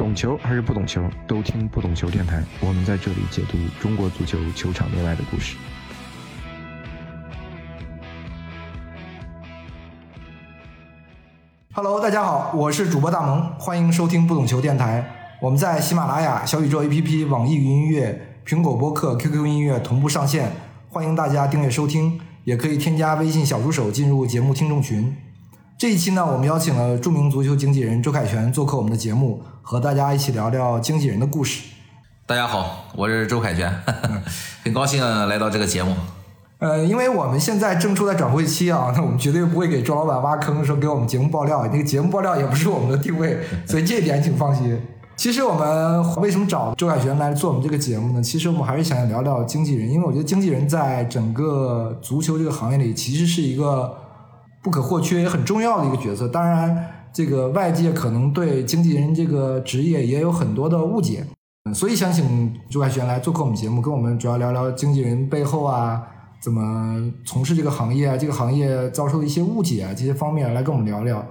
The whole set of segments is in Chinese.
懂球还是不懂球，都听不懂球电台。我们在这里解读中国足球球场内外的故事。Hello，大家好，我是主播大萌，欢迎收听不懂球电台。我们在喜马拉雅、小宇宙 APP、网易云音乐、苹果播客、QQ 音乐同步上线，欢迎大家订阅收听，也可以添加微信小助手进入节目听众群。这一期呢，我们邀请了著名足球经纪人周凯旋做客我们的节目，和大家一起聊聊经纪人的故事。大家好，我是周凯旋，很高兴来到这个节目。呃，因为我们现在正处在转会期啊，那我们绝对不会给周老板挖坑，说给我们节目爆料。那个节目爆料也不是我们的定位，所以这一点请放心。其实我们为什么找周凯旋来做我们这个节目呢？其实我们还是想聊聊经纪人，因为我觉得经纪人在整个足球这个行业里，其实是一个不可或缺也很重要的一个角色。当然，这个外界可能对经纪人这个职业也有很多的误解，嗯所以想请朱凯旋来做客我们节目，跟我们主要聊聊经纪人背后啊。怎么从事这个行业啊？这个行业遭受的一些误解啊，这些方面来跟我们聊聊。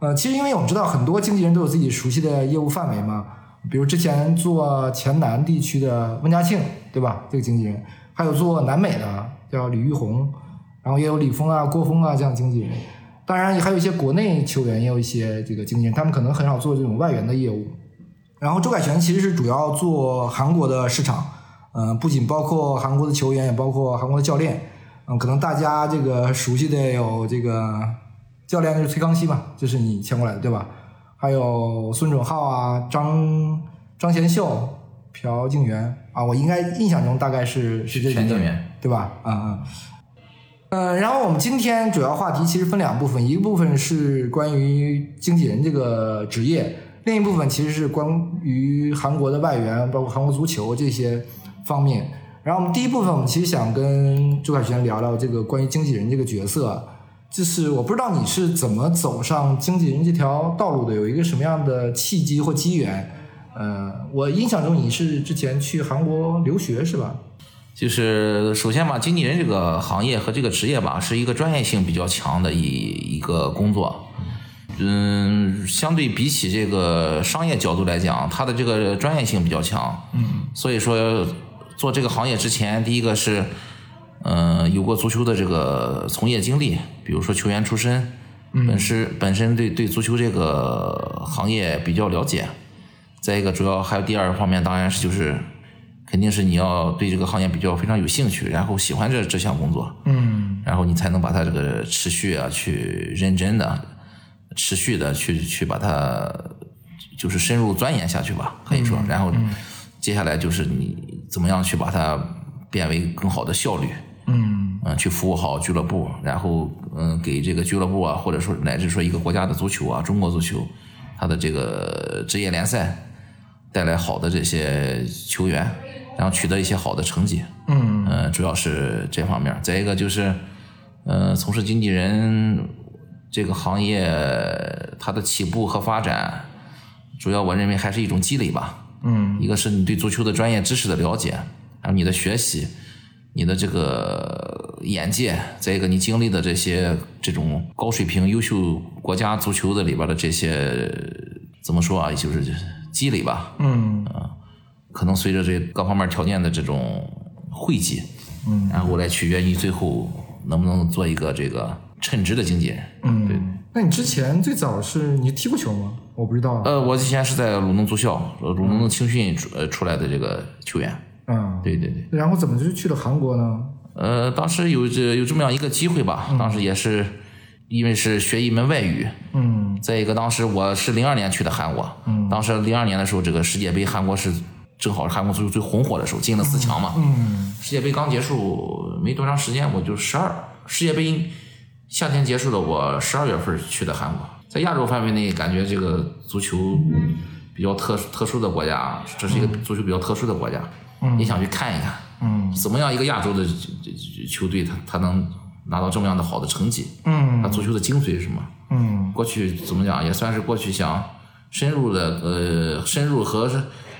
呃，其实因为我们知道很多经纪人都有自己熟悉的业务范围嘛，比如之前做黔南地区的温家庆，对吧？这个经纪人，还有做南美的叫李玉红，然后也有李峰啊、郭峰啊这样经纪人。当然，还有一些国内球员也有一些这个经纪人，他们可能很少做这种外援的业务。然后周凯旋其实是主要做韩国的市场。嗯，不仅包括韩国的球员，也包括韩国的教练。嗯，可能大家这个熟悉的有这个教练就是崔康熙嘛，就是你签过来的对吧？还有孙准浩啊，张张贤秀、朴敬元啊，我应该印象中大概是是这几个人对吧？啊啊。嗯，呃然后我们今天主要话题其实分两部分，一部分是关于经纪人这个职业，另一部分其实是关于韩国的外援，包括韩国足球这些。方面，然后我们第一部分，我们其实想跟周凯旋聊聊这个关于经纪人这个角色，就是我不知道你是怎么走上经纪人这条道路的，有一个什么样的契机或机缘？呃，我印象中你是之前去韩国留学是吧？就是首先吧，经纪人这个行业和这个职业吧，是一个专业性比较强的一一个工作，嗯，相对比起这个商业角度来讲，它的这个专业性比较强，嗯，所以说。做这个行业之前，第一个是，嗯，有过足球的这个从业经历，比如说球员出身，本身本身对对足球这个行业比较了解。再一个，主要还有第二个方面，当然是就是，肯定是你要对这个行业比较非常有兴趣，然后喜欢这这项工作，嗯，然后你才能把它这个持续啊去认真的、持续的去去把它就是深入钻研下去吧，可以说，然后。接下来就是你怎么样去把它变为更好的效率，嗯。嗯，去服务好俱乐部，然后嗯给这个俱乐部啊，或者说乃至说一个国家的足球啊，中国足球，它的这个职业联赛带来好的这些球员，然后取得一些好的成绩，嗯嗯，主要是这方面。再一个就是，呃，从事经纪人这个行业，它的起步和发展，主要我认为还是一种积累吧。嗯，一个是你对足球的专业知识的了解，还有你的学习，你的这个眼界，再一个你经历的这些这种高水平、优秀国家足球的里边的这些怎么说啊，就是积累吧。嗯啊，可能随着这各方面条件的这种汇集，嗯，然后来取决于最后能不能做一个这个称职的经纪人。嗯，对。那你之前最早是你踢过球吗？我不知道。呃，我之前是在鲁能足校，鲁能青训出呃出来的这个球员。嗯，对对对。然后怎么就去了韩国呢？呃，当时有这有这么样一个机会吧，当时也是因为是学一门外语。嗯。再一个，当时我是零二年去的韩国。嗯。当时零二年的时候，这个世界杯韩国是正好是韩国足球最红火的时候，进了四强嘛。嗯。世界杯刚结束没多长时间，我就十二世界杯夏天结束了，我十二月份去的韩国。在亚洲范围内，感觉这个足球比较特特殊的国家，这是一个足球比较特殊的国家，你想去看一看，嗯，怎么样一个亚洲的球队，他他能拿到这么样的好的成绩，嗯，他足球的精髓是什么？嗯，过去怎么讲，也算是过去想深入的呃深入和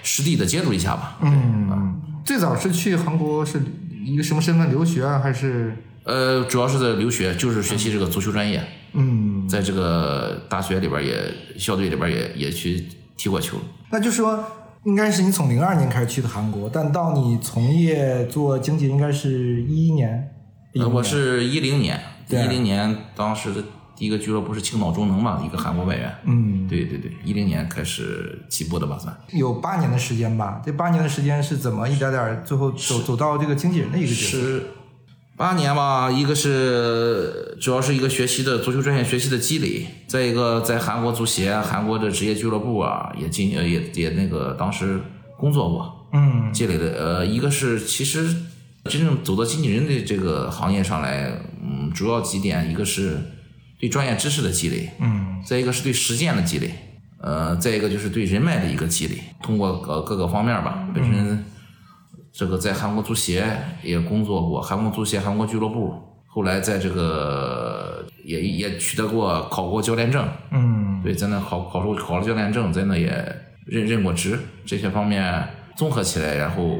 实地的接触一下吧。嗯，最早是去韩国是一个什么身份留学啊，还是？呃，主要是在留学，就是学习这个足球专业。嗯，在这个大学里边也校队里边也也去踢过球。那就说，应该是你从零二年开始去的韩国，但到你从业做经济，应该是一一年。呃，我是一零年，一零年当时的第一个俱乐部是青岛中能嘛，一个韩国外援。嗯，对对对，一零年开始起步的吧，算。有八年的时间吧。这八年的时间是怎么一点点最后走走到这个经纪人的一个角色？是八年吧，一个是主要是一个学习的足球专业学习的积累，再一个在韩国足协、韩国的职业俱乐部啊，也进呃也也那个当时工作过，嗯积累的呃，一个是其实真正走到经纪人的这个行业上来，嗯，主要几点，一个是对专业知识的积累，嗯。再一个是对实践的积累，呃，再一个就是对人脉的一个积累，通过呃各个方面吧，本身这个在韩国足协也工作过，韩国足协、韩国俱乐部，后来在这个也也取得过考过教练证，嗯。对，在那考考出考了教练证，在那也任任过职，这些方面综合起来，然后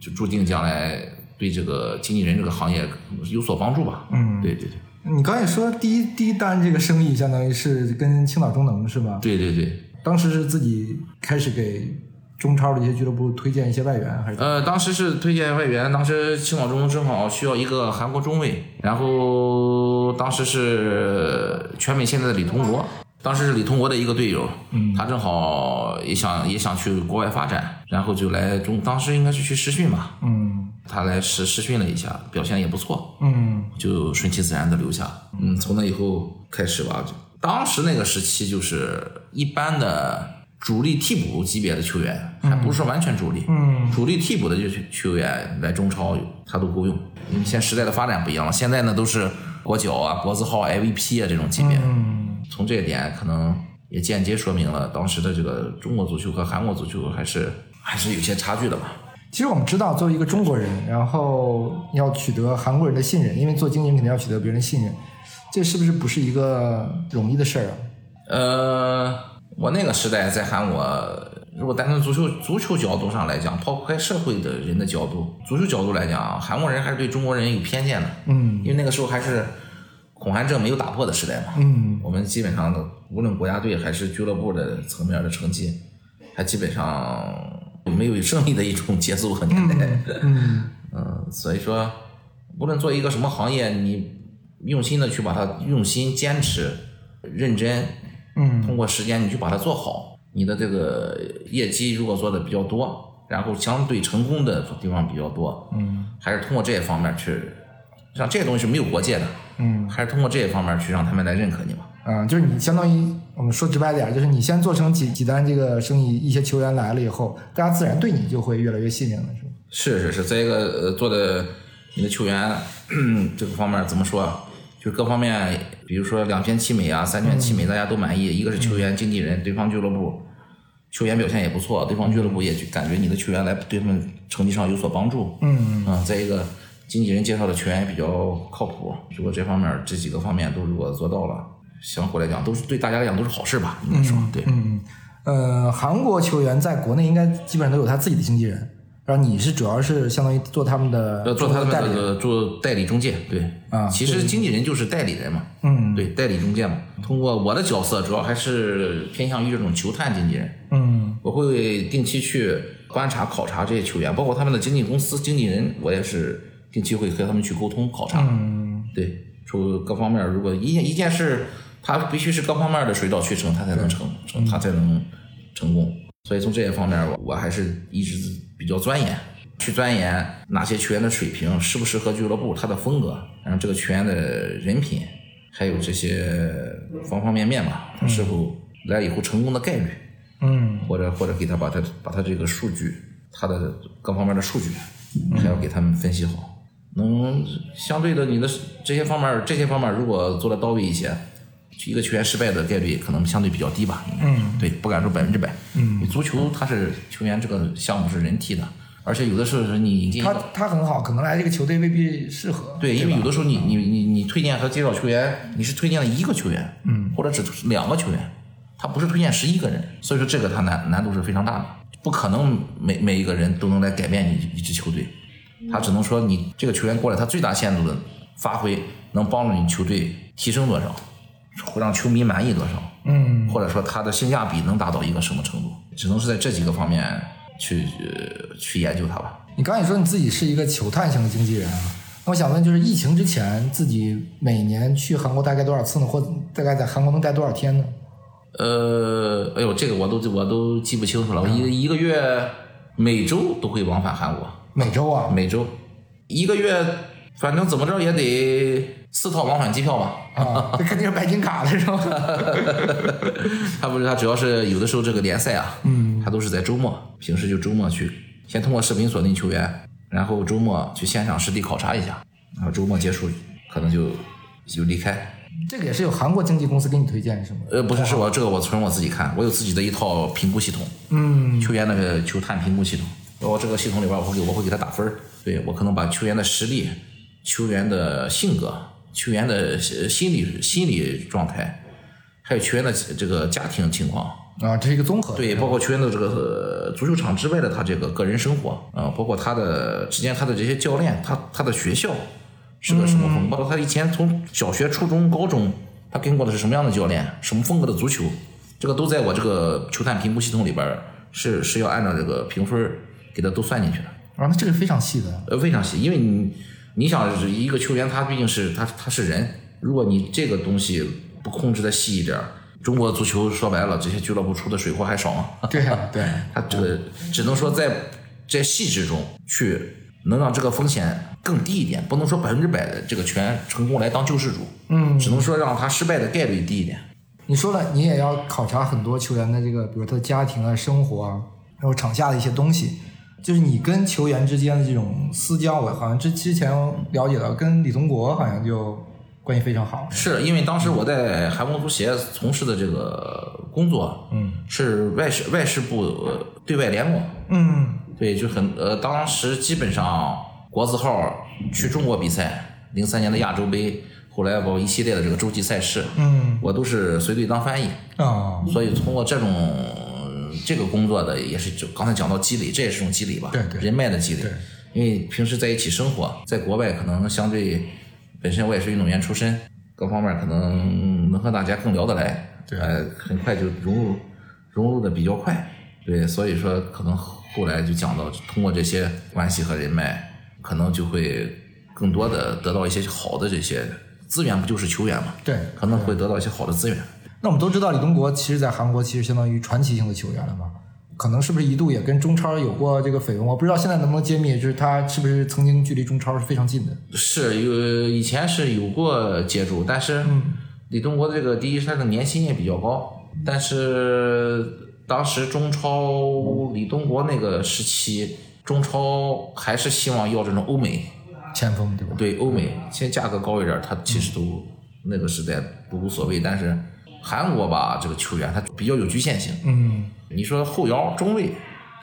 就注定将来对这个经纪人这个行业有所帮助吧。嗯，对对对，你刚才也说第一第一单这个生意相当于是跟青岛中能是吧？对对对。当时是自己开始给中超的一些俱乐部推荐一些外援，还是？呃，当时是推荐外援，当时青岛中能正好需要一个韩国中卫，然后当时是全美现在的李同国，当时是李同国的一个队友，嗯，他正好也想也想去国外发展，然后就来中，当时应该是去试训吧，嗯他来试试训了一下，表现也不错，嗯就顺其自然的留下。嗯，从那以后开始吧，就当时那个时期就是一般的主力替补级别的球员，还不是说完全主力。嗯主力替补的这些球员来中超，他都够用。因为现在时代的发展不一样了，现在呢都是国脚啊、国字号、MVP 啊这种级别。嗯从这一点可能也间接说明了当时的这个中国足球和韩国足球还是还是有些差距的吧。其实我们知道，作为一个中国人，然后要取得韩国人的信任，因为做经营肯定要取得别人的信任，这是不是不是一个容易的事儿啊？呃，我那个时代在韩国，如果单从足球足球角度上来讲，抛开社会的人的角度，足球角度来讲，韩国人还是对中国人有偏见的。嗯因为那个时候还是恐韩症没有打破的时代嘛。嗯我们基本上的，无论国家队还是俱乐部的层面的成绩，还基本上没有胜利的一种节奏和年代。嗯嗯，所以说，无论做一个什么行业，你用心的去把它用心、坚持、认真，嗯通过时间你去把它做好，你的这个业绩如果做的比较多，然后相对成功的地方比较多，嗯还是通过这些方面去，像这些东西是没有国界的，嗯还是通过这些方面去让他们来认可你嘛。嗯，就是你相当于我们说直白点儿，就是你先做成几几单这个生意，一些球员来了以后，大家自然对你就会越来越信任了，是吧？是是是，再一个呃，做的你的球员 这个方面怎么说啊？就各方面，比如说两全其美啊，三全其美，大家都满意。一个是球员、经纪人，对方俱乐部球员表现也不错，对方俱乐部也就感觉你的球员来对他们成绩上有所帮助。嗯嗯，再一个经纪人介绍的球员也比较靠谱。如果这方面这几个方面都如果做到了，相互来讲都是对大家来讲都是好事吧？应该说对。嗯，呃，韩国球员在国内应该基本上都有他自己的经纪人，然后你是主要是相当于做他们的呃，做他们代理做代理中介，对啊其实经纪人就是代理人嘛，嗯对，代理中介嘛。通过我的角色，主要还是偏向于这种球探经纪人，嗯我会定期去观察考察这些球员，包括他们的经纪公司、经纪人，我也是定期会和他们去沟通考察。嗯对，出各方面，如果一件一件事，他必须是各方面的水到渠成，他才能成成，他才能成功。所以从这些方面，我我还是一直比较钻研，去钻研哪些球员的水平适不适合俱乐部，他的风格，然后这个球员的人品，还有这些方方面面吧，他是否来以后成功的概率，嗯或者或者给他把他把他这个数据，他的各方面的数据，还要给他们分析好。能相对的，你的这些方面，这些方面如果做的到位一些，一个球员失败的概率可能相对比较低吧。嗯，对，不敢说百分之百。嗯，足球它是球员这个项目是人踢的，而且有的时候是你引进他他很好，可能来这个球队未必适合。对，因为有的时候你你你你推荐和介绍球员，你是推荐了一个球员，嗯，或者只是两个球员，他不是推荐十一个人，所以说这个他难难度是非常大的，不可能每每一个人都能来改变你一支球队，他只能说你这个球员过来，他最大限度的发挥能帮助你球队提升多少，会让球迷满意多少，嗯，或者说他的性价比能达到一个什么程度，只能是在这几个方面去、呃去研究它吧。你刚才也说你自己是一个球探型的经纪人啊，那我想问，就是疫情之前自己每年去韩国大概多少次呢？或大概在韩国能待多少天呢？呃，哎呦，这个我都我都记不清楚了。我一一个月每周都会往返韩国，每周啊？每周一个月，反正怎么着也得四套往返机票吧。啊，这肯定是白金卡的是吧？他不是他主要是有的时候这个联赛啊，嗯，他都是在周末，平时就周末去，先通过视频锁定球员，然后周末去现场实地考察一下，然后周末结束可能就就离开。这个也是有韩国经纪公司给你推荐是吗？呃，不是，是我这个我纯我自己看，我有自己的一套评估系统，嗯，球员那个球探评估系统，我这个系统里边我会给我会给他打分儿对我可能把球员的实力、球员的性格、球员的呃心理心理状态，还有球员的这个家庭情况，啊，这是一个综合。对，包括球员的这个呃足球场之外的他这个个人生活，啊、包括他的之间他的这些教练，他他的学校是个什么风格，包括他以前从小学、初中、高中，他跟过的是什么样的教练，什么风格的足球，这个都在我这个球探评估系统里边是是要按照这个评分给他都算进去的。啊，那这个非常细的。呃，非常细，因为你你想一个球员，他毕竟是他他是人，如果你这个东西不控制的细一点，中国足球说白了，这些俱乐部出的水货还少吗？对啊，对，他这个只能说在在细致中去能让这个风险更低一点，不能说百分之百的这个全成功来当救世主，嗯，只能说让他失败的概率低一点。你说了，你也要考察很多球员的这个，比如他的家庭啊、生活啊，还有场下的一些东西。就是你跟球员之间的这种私交，我好像之之前了解到，跟李宗国好像就关系非常好。是因为当时我在韩国足协从事的这个工作，嗯，是外事外事部呃对外联络，嗯。对，就很呃，当时基本上国字号去中国比赛，零三年的亚洲杯，后来包括一系列的这个洲际赛事，嗯。我都是随队当翻译，啊，所以通过这种这个工作的，也是就刚才讲到积累，这也是一种积累吧，对对人脉的积累对。因为平时在一起生活，在国外可能相对本身我也是运动员出身，各方面可能能和大家更聊得来，对呃，很快就融入融入的比较快，对，所以说可能后来就讲到通过这些关系和人脉，可能就会更多的得到一些好的这些资源，不就是球员嘛？对。可能会得到一些好的资源。那我们都知道，李东国其实在韩国其实相当于传奇性的球员了嘛？可能是不是一度也跟中超有过这个绯闻？我不知道现在能不能揭秘，就是他是不是曾经距离中超是非常近的？是有以前是有过接触，但是李东国这个第一，他的年薪也比较高，但是当时中超李东国那个时期，中超还是希望要这种欧美，前锋对吧？对欧美，现在价格高一点，他其实都那个时代不无所谓，但是韩国吧，这个球员他比较有局限性。嗯，你说后腰、中卫，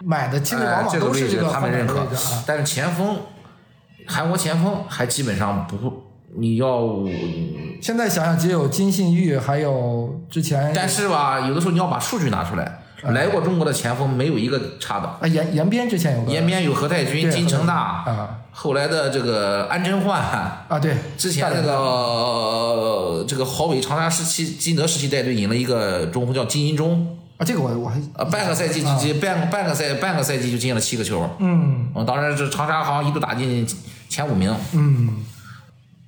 买的基本往哎，往都是这个他们认可。但是前锋，韩国前锋还基本上不会，你要，现在想想，只有金信玉，还有之前但是吧，有的时候你要把数据拿出来，来过中国的前锋没有一个差的，啊延延边之前有个延边有何太君、金城大，啊后来的这个安贞焕，啊对，之前那个、呃这个郝伟长沙时期金德时期带队引了一个中锋叫金银中，啊这个我我还呃半个赛季就进半个半个赛半个赛季就进了七个球，嗯嗯，当然这长沙好像一度打进前五名。嗯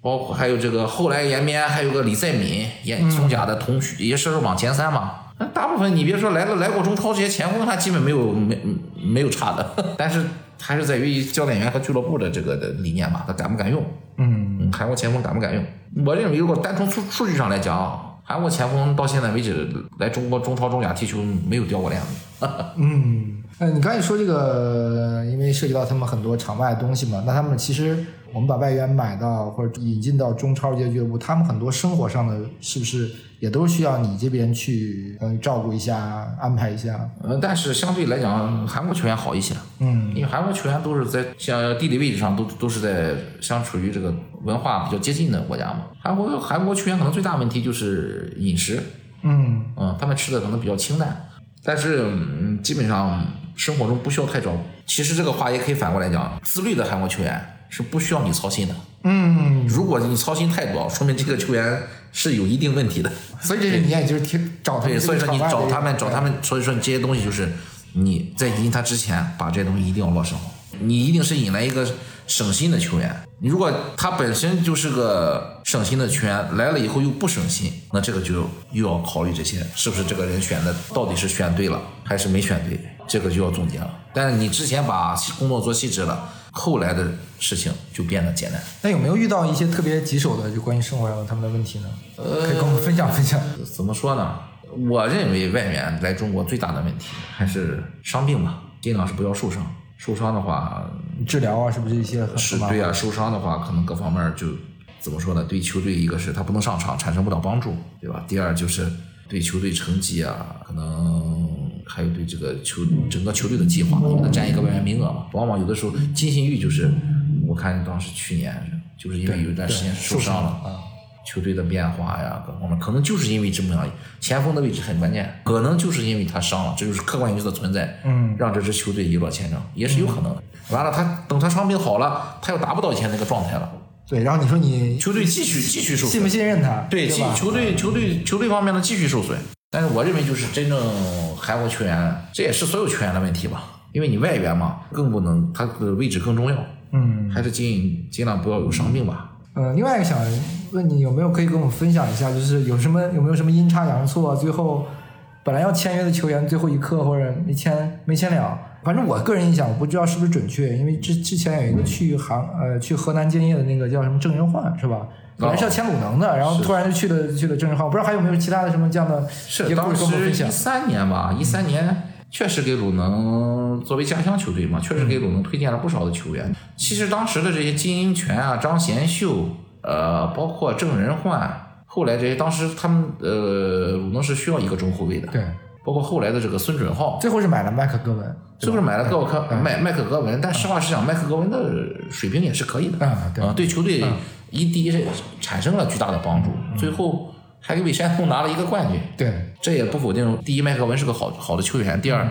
包括还有这个后来延边还有个李在敏，延松甲的同学，也是往前三嘛。那大部分你别说来了来过中超这些前锋，他基本没有没没有差的，但是还是在于教练员和俱乐部的这个的理念吧，他敢不敢用？嗯嗯，韩国前锋敢不敢用？我认为如果单从数数据上来讲，韩国前锋到现在为止来中国中超、中甲踢球没有掉过链子。嗯，呃，你刚才说这个，因为涉及到他们很多场外的东西嘛，那他们其实我们把外援买到或者引进到中超这些俱乐部，他们很多生活上的是不是也都需要你这边去嗯照顾一下、安排一下？呃，但是相对来讲，韩国球员好一些。嗯因为韩国球员都是在像地理位置上都都是在相处于这个文化比较接近的国家嘛。韩国韩国球员可能最大问题就是饮食，嗯嗯，他们吃的可能比较清淡，但是嗯，基本上生活中不需要太照顾。其实这个话也可以反过来讲，自律的韩国球员是不需要你操心的。嗯，如果你操心太多，说明这个球员是有一定问题的。所以这是你也就是听找他对，所以说你找他们，找他们。们，所以说你这些东西就是你在引他之前，把这些东西一定要落实好。你一定是引来一个省心的球员。你如果他本身就是个省心的球员，来了以后又不省心，那这个就又要考虑这些是不是这个人选的到底是选对了还是没选对，这个就要总结了。但是你之前把工作做细致了，后来的事情就变得简单。那有没有遇到一些特别棘手的就关于生活上的他们的问题呢？可以跟我们分享分享。怎么说呢？我认为外援来中国最大的问题还是伤病吧，尽量是不要受伤。受伤的话，治疗啊，是不是一些很是对啊，受伤的话，可能各方面就怎么说呢？对球队一个是他不能上场，产生不了帮助，对吧？第二就是对球队成绩啊，可能还有对这个球整个球队的计划，因为他占一个外援名额嘛。往往有的时候金信玉就是，我看当时去年就是因为有一段时间受伤了。啊。球队的变化呀，各方面可能就是因为这么样，前锋的位置很关键，可能就是因为他伤了，这就是客观因素的存在，嗯，让这支球队一落千丈，也是有可能的。完了，他等他伤病好了，他又达不到以前那个状态了，对，然后你说你球队继续继续受信不，信任他？对？球队球队球队方面的继续受损。但是我认为就是真正韩国球员，这也是所有球员的问题吧，因为你外援嘛，更不能他的位置更重要，嗯还是尽尽量不要有伤病吧。呃，另外一个想问你有没有可以跟我们分享一下，就是有什么有没有什么阴差阳错，最后本来要签约的球员最后一刻或者没签没签了。反正我个人印象，我不知道是不是准确，因为之之前有一个去杭呃去河南建业的那个叫什么郑仁焕是吧？本来是要签鲁能的，然后突然就去了去了郑仁焕，我不知道还有没有其他的什么这样的是当时一。三年吧，一三年确实给鲁能作为家乡球队嘛，确实给鲁能推荐了不少的球员。其实当时的这些金英权啊、张贤秀，呃，包括郑仁焕，后来这些当时他们呃鲁能是需要一个中后卫的，对，包括后来的这个孙准浩，最后是买了麦克戈文，最后是买了高科嗯麦麦克格文？但实话实讲，麦克格文的水平也是可以的，啊对球队一第一是产生了巨大的帮助，最后还给韦山东拿了一个冠军。对，这也不否定，第一，麦克文是个好好的球员；第二，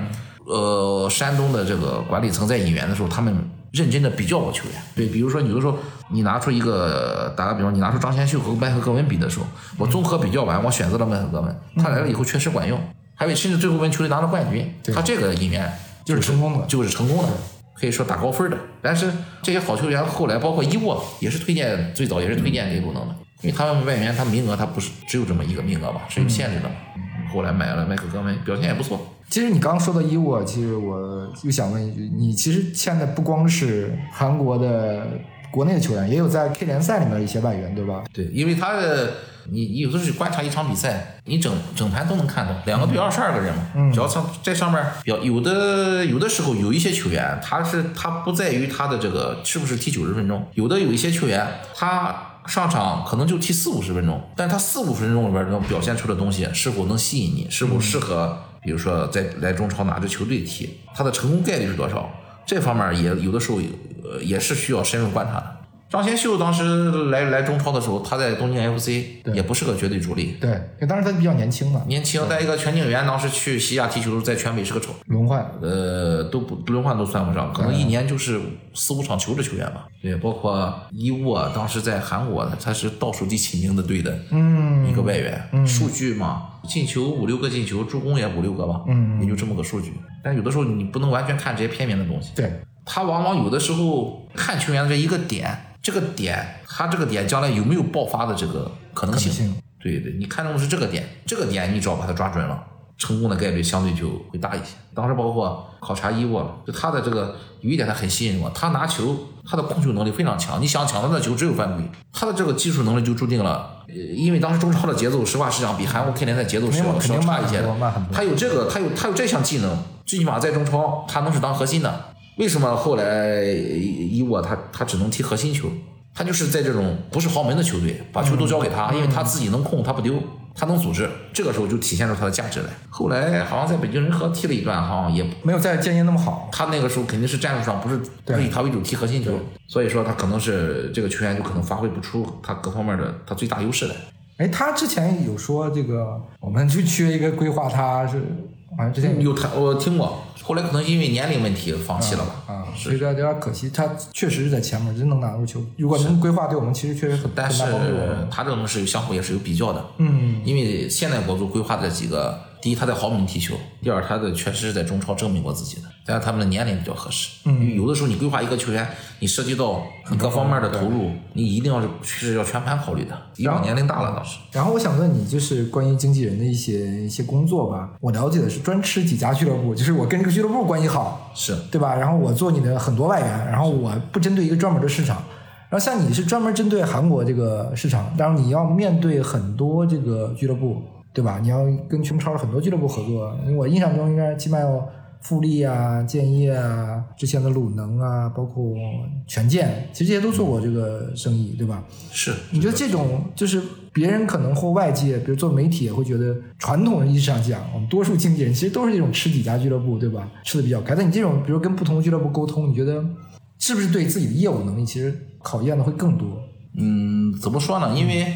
呃，山东的这个管理层在引援的时候，他们认真的比较过球员。对，比如说有的时候你拿出一个，打个比方，你拿出张贤秀和麦克格文比的时候，我综合比较完，我选择了麦克格文，他来了以后确实管用，还为甚至最后跟球队拿了冠军。他这个引援就是成功的就是成功的，可以说打高分的。但是这些好球员后来包括伊沃也是推荐，最早也是推荐给鲁能的，因为他们外援他名额他不是只有这么一个名额吧，是有限制的嘛。后来买了麦克格文，表现也不错。其实你刚刚说到伊沃，其实我又想问一句，你其实签的不光是韩国的国内的球员，也有在 K 联赛里面一些外援，对吧？对，因为他的你你有的时候观察一场比赛，你整整盘都能看到，两个队二十二个人嘛，只要上在上面表，有有的有的时候有一些球员，他是他不在于他的这个是不是踢九十分钟，有的有一些球员他。上场可能就踢四五十分钟，但他四五十分钟里边能表现出的东西是否能吸引你，是否适合，比如说在来中超哪支球队踢，他的成功概率是多少？这方面也有的时候呃也是需要深入观察的。张贤秀当时来来中超的时候，他在东京 FC 也不是个绝对主力，对，因为当时他比较年轻嘛，年轻。再一个，全景元当时去西亚踢球，在全北是个丑，轮换。呃，都不轮换都算不上，可能一年就是四五场球的球员吧。对，包括伊沃，当时在韩国，他是倒数第七名的队的嗯一个外援，数据嘛，进球五六个进球，助攻也五六个吧，嗯也就这么个数据。但有的时候你不能完全看这些片面的东西。对，他往往有的时候看球员的这一个点，这个点，他这个点将来有没有爆发的这个可能性？能性对对，你看中的是这个点，这个点你只要把它抓准了，成功的概率相对就会大一些。当时包括考察伊沃，就他的这个有一点他很吸引我，他拿球他的控球能力非常强，你想抢他的球只有犯规，他的这个技术能力就注定了，呃因为当时中超的节奏，实话实讲比韩国 K 联赛节奏是要是肯定要差一些他有这个，他有他有这项技能，最起码在中超他能是当核心的。为什么后来伊沃他他只能踢核心球？他就是在这种不是豪门的球队，把球都交给他，因为他自己能控，他不丢，他能组织，这个时候就体现出他的价值来。后来好像在北京人和踢了一段，好像也没有在建业那么好。他那个时候肯定是战术上不是不对是以他为主踢核心球，所以说他可能是这个球员就可能发挥不出他各方面的他最大优势来。哎，他之前有说这个，我们就缺一个规划，他是好像之前有有谈我听过，后来可能因为年龄问题放弃了吧。啊，所以有点有点可惜。他确实是在前面，真能拿入球。如果能规划，对我们其实确实很但是。他这种是有相互也是有比较的，嗯，因为现代国足规划的几个，第一他在豪门踢球，第二他的确实是在中超证明过自己的，但是他们的年龄比较合适。嗯，有的时候你规划一个球员，你涉及到你各方面的投入，你一定要是是要全盘考虑的。一把年龄大了倒是。然后我想问你，就是关于经纪人的一些一些工作吧。我了解的是专吃几家俱乐部，就是我跟这个俱乐部关系好，是对吧？然后我做你的很多外援，然后我不针对一个专门的市场。然后像你是专门针对韩国这个市场，当然你要面对很多这个俱乐部，对吧？你要跟琼超很多俱乐部合作。因为我印象中应该起码有富力啊、建业啊、之前的鲁能啊，包括权健，其实这些都做过这个生意，对吧？是，你觉得这种就是别人可能或外界，比如做媒体也会觉得，传统意义上讲，我们多数经纪人其实都是这种吃几家俱乐部，对吧？吃的比较开。但你这种，比如跟不同的俱乐部沟通，你觉得是不是对自己的业务能力其实考验的会更多？嗯，怎么说呢？因为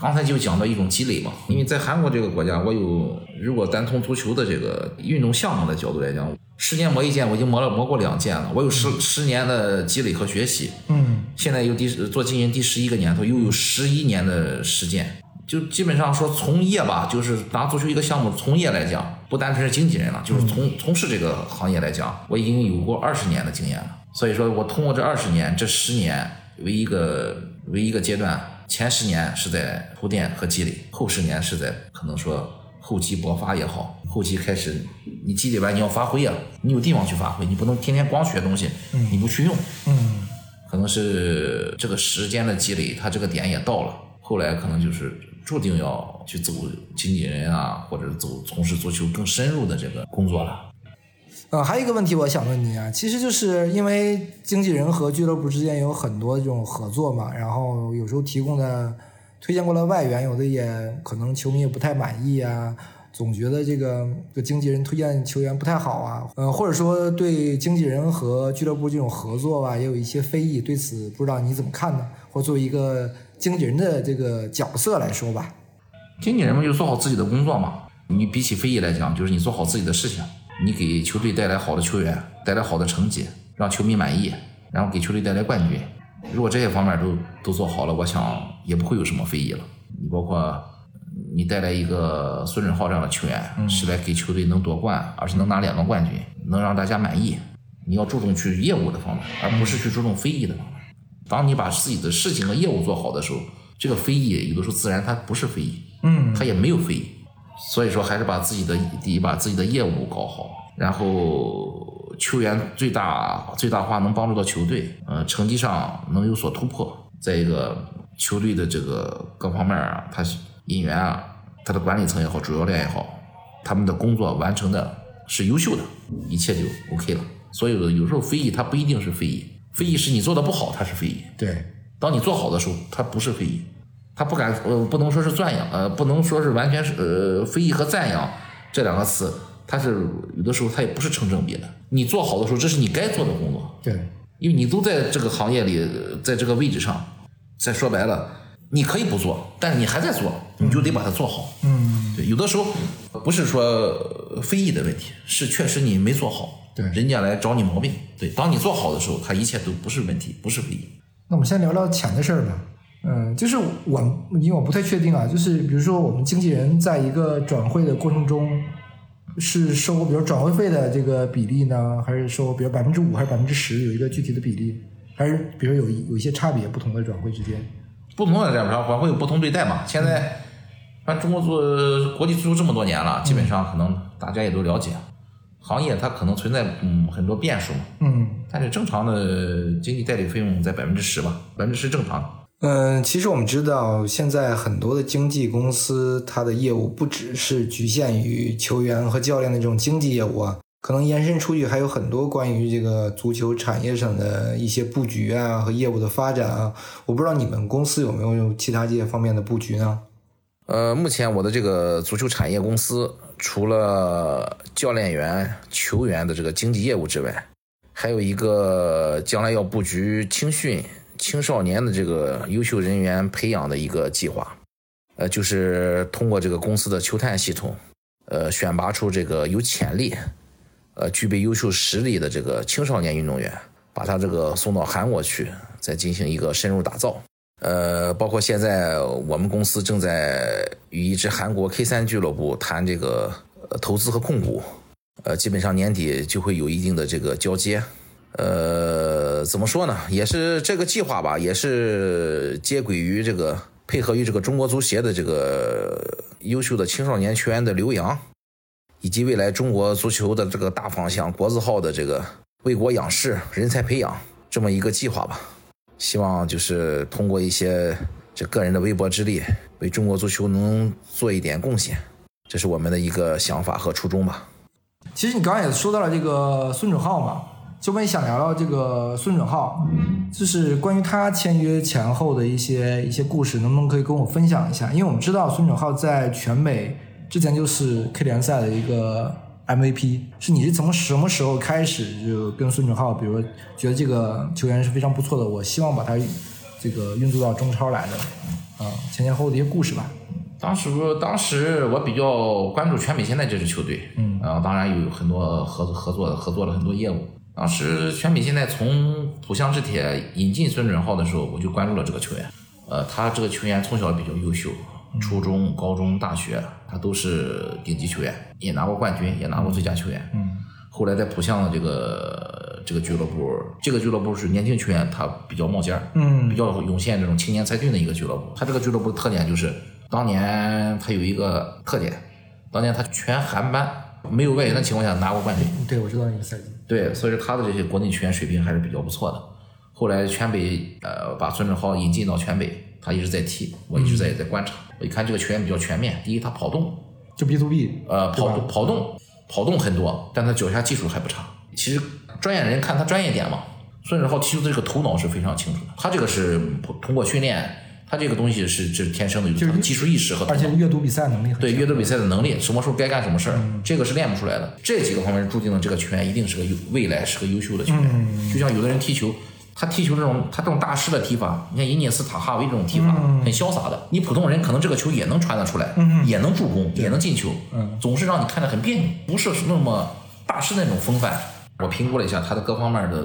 刚才就讲到一种积累嘛。因为在韩国这个国家，我有如果单从足球的这个运动项目的角度来讲，十年磨一剑，我已经磨了磨过两剑了。我有十十年的积累和学习，嗯现在又第做经纪人第十一个年头，又有十一年的实践，就基本上说从业吧，就是拿足球一个项目从业来讲，不单纯是经纪人了，就是从从事这个行业来讲，我已经有过二十年的经验了。所以说我通过这二十年，这十年为一个为一个阶段，前十年是在铺垫和积累，后十年是在可能说厚积薄发也好，后期开始你积累完你要发挥啊，你有地方去发挥，你不能天天光学东西，你不去用，嗯。可能是这个时间的积累，他这个点也到了，后来可能就是注定要去走经纪人啊，或者走从事足球更深入的这个工作了。呃，还有一个问题我想问你啊，其实就是因为经纪人和俱乐部之间有很多这种合作嘛，然后有时候提供的推荐过来外援，有的也可能球迷也不太满意啊，总觉得这个这个经纪人推荐球员不太好啊，呃，或者说对经纪人和俱乐部这种合作啊，也有一些非议，对此不知道你怎么看呢？或作为一个经纪人的这个角色来说吧，经纪人们就做好自己的工作嘛。你比起非议来讲，就是你做好自己的事情，你给球队带来好的球员，带来好的成绩，让球迷满意，然后给球队带来冠军。如果这些方面都都做好了，我想也不会有什么非议了。你包括你带来一个孙准浩这样的球员，是来给球队能夺冠，而且能拿两个冠军，能让大家满意。你要注重去业务的方面，而不是去注重非议的方面。当你把自己的事情和业务做好的时候，这个非议有的时候自然它不是非议，嗯它也没有非议。所以说，还是把自己的第一把自己的业务搞好，然后球员最大最大化能帮助到球队，呃，成绩上能有所突破。再一个，球队的这个各方面啊，他引援啊，他的管理层也好，主教练也好，他们的工作完成的是优秀的，一切就 OK 了。所以有时候非议他不一定是非议，非议是你做的不好，他是非议。对，当你做好的时候，他不是非议，它不敢呃不能说是赞扬，呃不能说是完全是呃非议和赞扬这两个词，它是有的时候它也不是成正比的。你做好的时候，这是你该做的工作，对，因为你都在这个行业里，呃在这个位置上。再说白了，你可以不做，但是你还在做，你就得把它做好。嗯对，有的时候不是说呃非议的问题，是确实你没做好，对人家来找你毛病。对，当你做好的时候，他一切都不是问题，不是非议。那我们先聊聊钱的事儿吧。嗯，就是我，因为我不太确定啊，就是比如说我们经纪人在一个转会的过程中，是收比如转会费的这个比例呢，还是收比如百分之五还是百分之十，有一个具体的比例，还是比如有一有一些差别，不同的转会之间。不同的转会会有不同对待嘛。现在，反正中国做国际足球这么多年了，基本上可能大家也都了解，行业它可能存在嗯很多变数嘛。嗯但是正常的经济代理费用在百分之十吧，百分之十正常的。嗯，其实我们知道，现在很多的经纪公司，它的业务不只是局限于球员和教练的这种经济业务啊，可能延伸出去还有很多关于这个足球产业上的一些布局啊和业务的发展啊。我不知道你们公司有没有其他这些方面的布局呢？呃，目前我的这个足球产业公司，除了教练员、球员的这个经济业务之外，还有一个将来要布局青训、青少年的这个优秀人员培养的一个计划。呃，就是通过这个公司的球探系统，呃，选拔出这个有潜力、呃，具备优秀实力的这个青少年运动员，把他这个送到韩国去，再进行一个深入打造。呃，包括现在我们公司正在与一支韩国 K 三俱乐部谈这个投资和控股，呃，基本上年底就会有一定的这个交接。呃，怎么说呢？也是这个计划吧，也是接轨于这个配合于这个中国足协的这个优秀的青少年球员的留洋，以及未来中国足球的这个大方向国字号的这个为国仰视、人才培养这么一个计划吧。希望就是通过一些这个人的微薄之力，为中国足球能做一点贡献，这是我们的一个想法和初衷吧。其实你刚刚也说到了这个孙准浩嘛，就我们想聊聊这个孙准浩，就是关于他签约前后的一些一些故事，能不能可以跟我分享一下？因为我们知道孙准浩在全美之前就是 K 联赛的一个 MVP，是你是从什么时候开始就跟孙准浩，比如说觉得这个球员是非常不错的，我希望把他这个运作到中超来的，啊，前前后后的一些故事吧。当时当时我比较关注全美现在这支球队，嗯，然后当然有很多合作合作合作了很多业务。当时全美现在从浦项制铁引进孙准浩的时候，我就关注了这个球员。呃，他这个球员从小比较优秀，初中、高中、大学他都是顶级球员，也拿过冠军，也拿过最佳球员。嗯，后来在浦项的这个这个俱乐部，这个俱乐部是年轻球员他比较冒尖儿，嗯，比较涌现这种青年才俊的一个俱乐部。他这个俱乐部的特点就是。当年他有一个特点，当年他全韩班没有外援的情况下拿过冠军。对，我知道那个赛季。对，所以说他的这些国内球员水平还是比较不错的。后来全北呃把孙准浩引进到全北，他一直在踢，我一直在在观察。我一看这个球员比较全面，第一他跑动，就 B to B，呃跑跑动跑动很多，但他脚下技术还不差。其实专业人看他专业点嘛，孙准浩踢球的这个头脑是非常清楚的，他这个是通过训练。他这个东西是是天生的，就是技术意识和而且阅读比赛能力对阅读比赛的能力，什么时候该干什么事儿，这个是练不出来的。这几个方面注定了这个球员一定是个优未来是个优秀的球员。就像有的人踢球，他踢球这种他这种大师的踢法，你看伊涅斯塔、哈维这种踢法很潇洒的，你普通人可能这个球也能传得出来，也能助攻，也能进球，总是让你看着很别扭，不是那么大师那种风范。我评估了一下他的各方面的，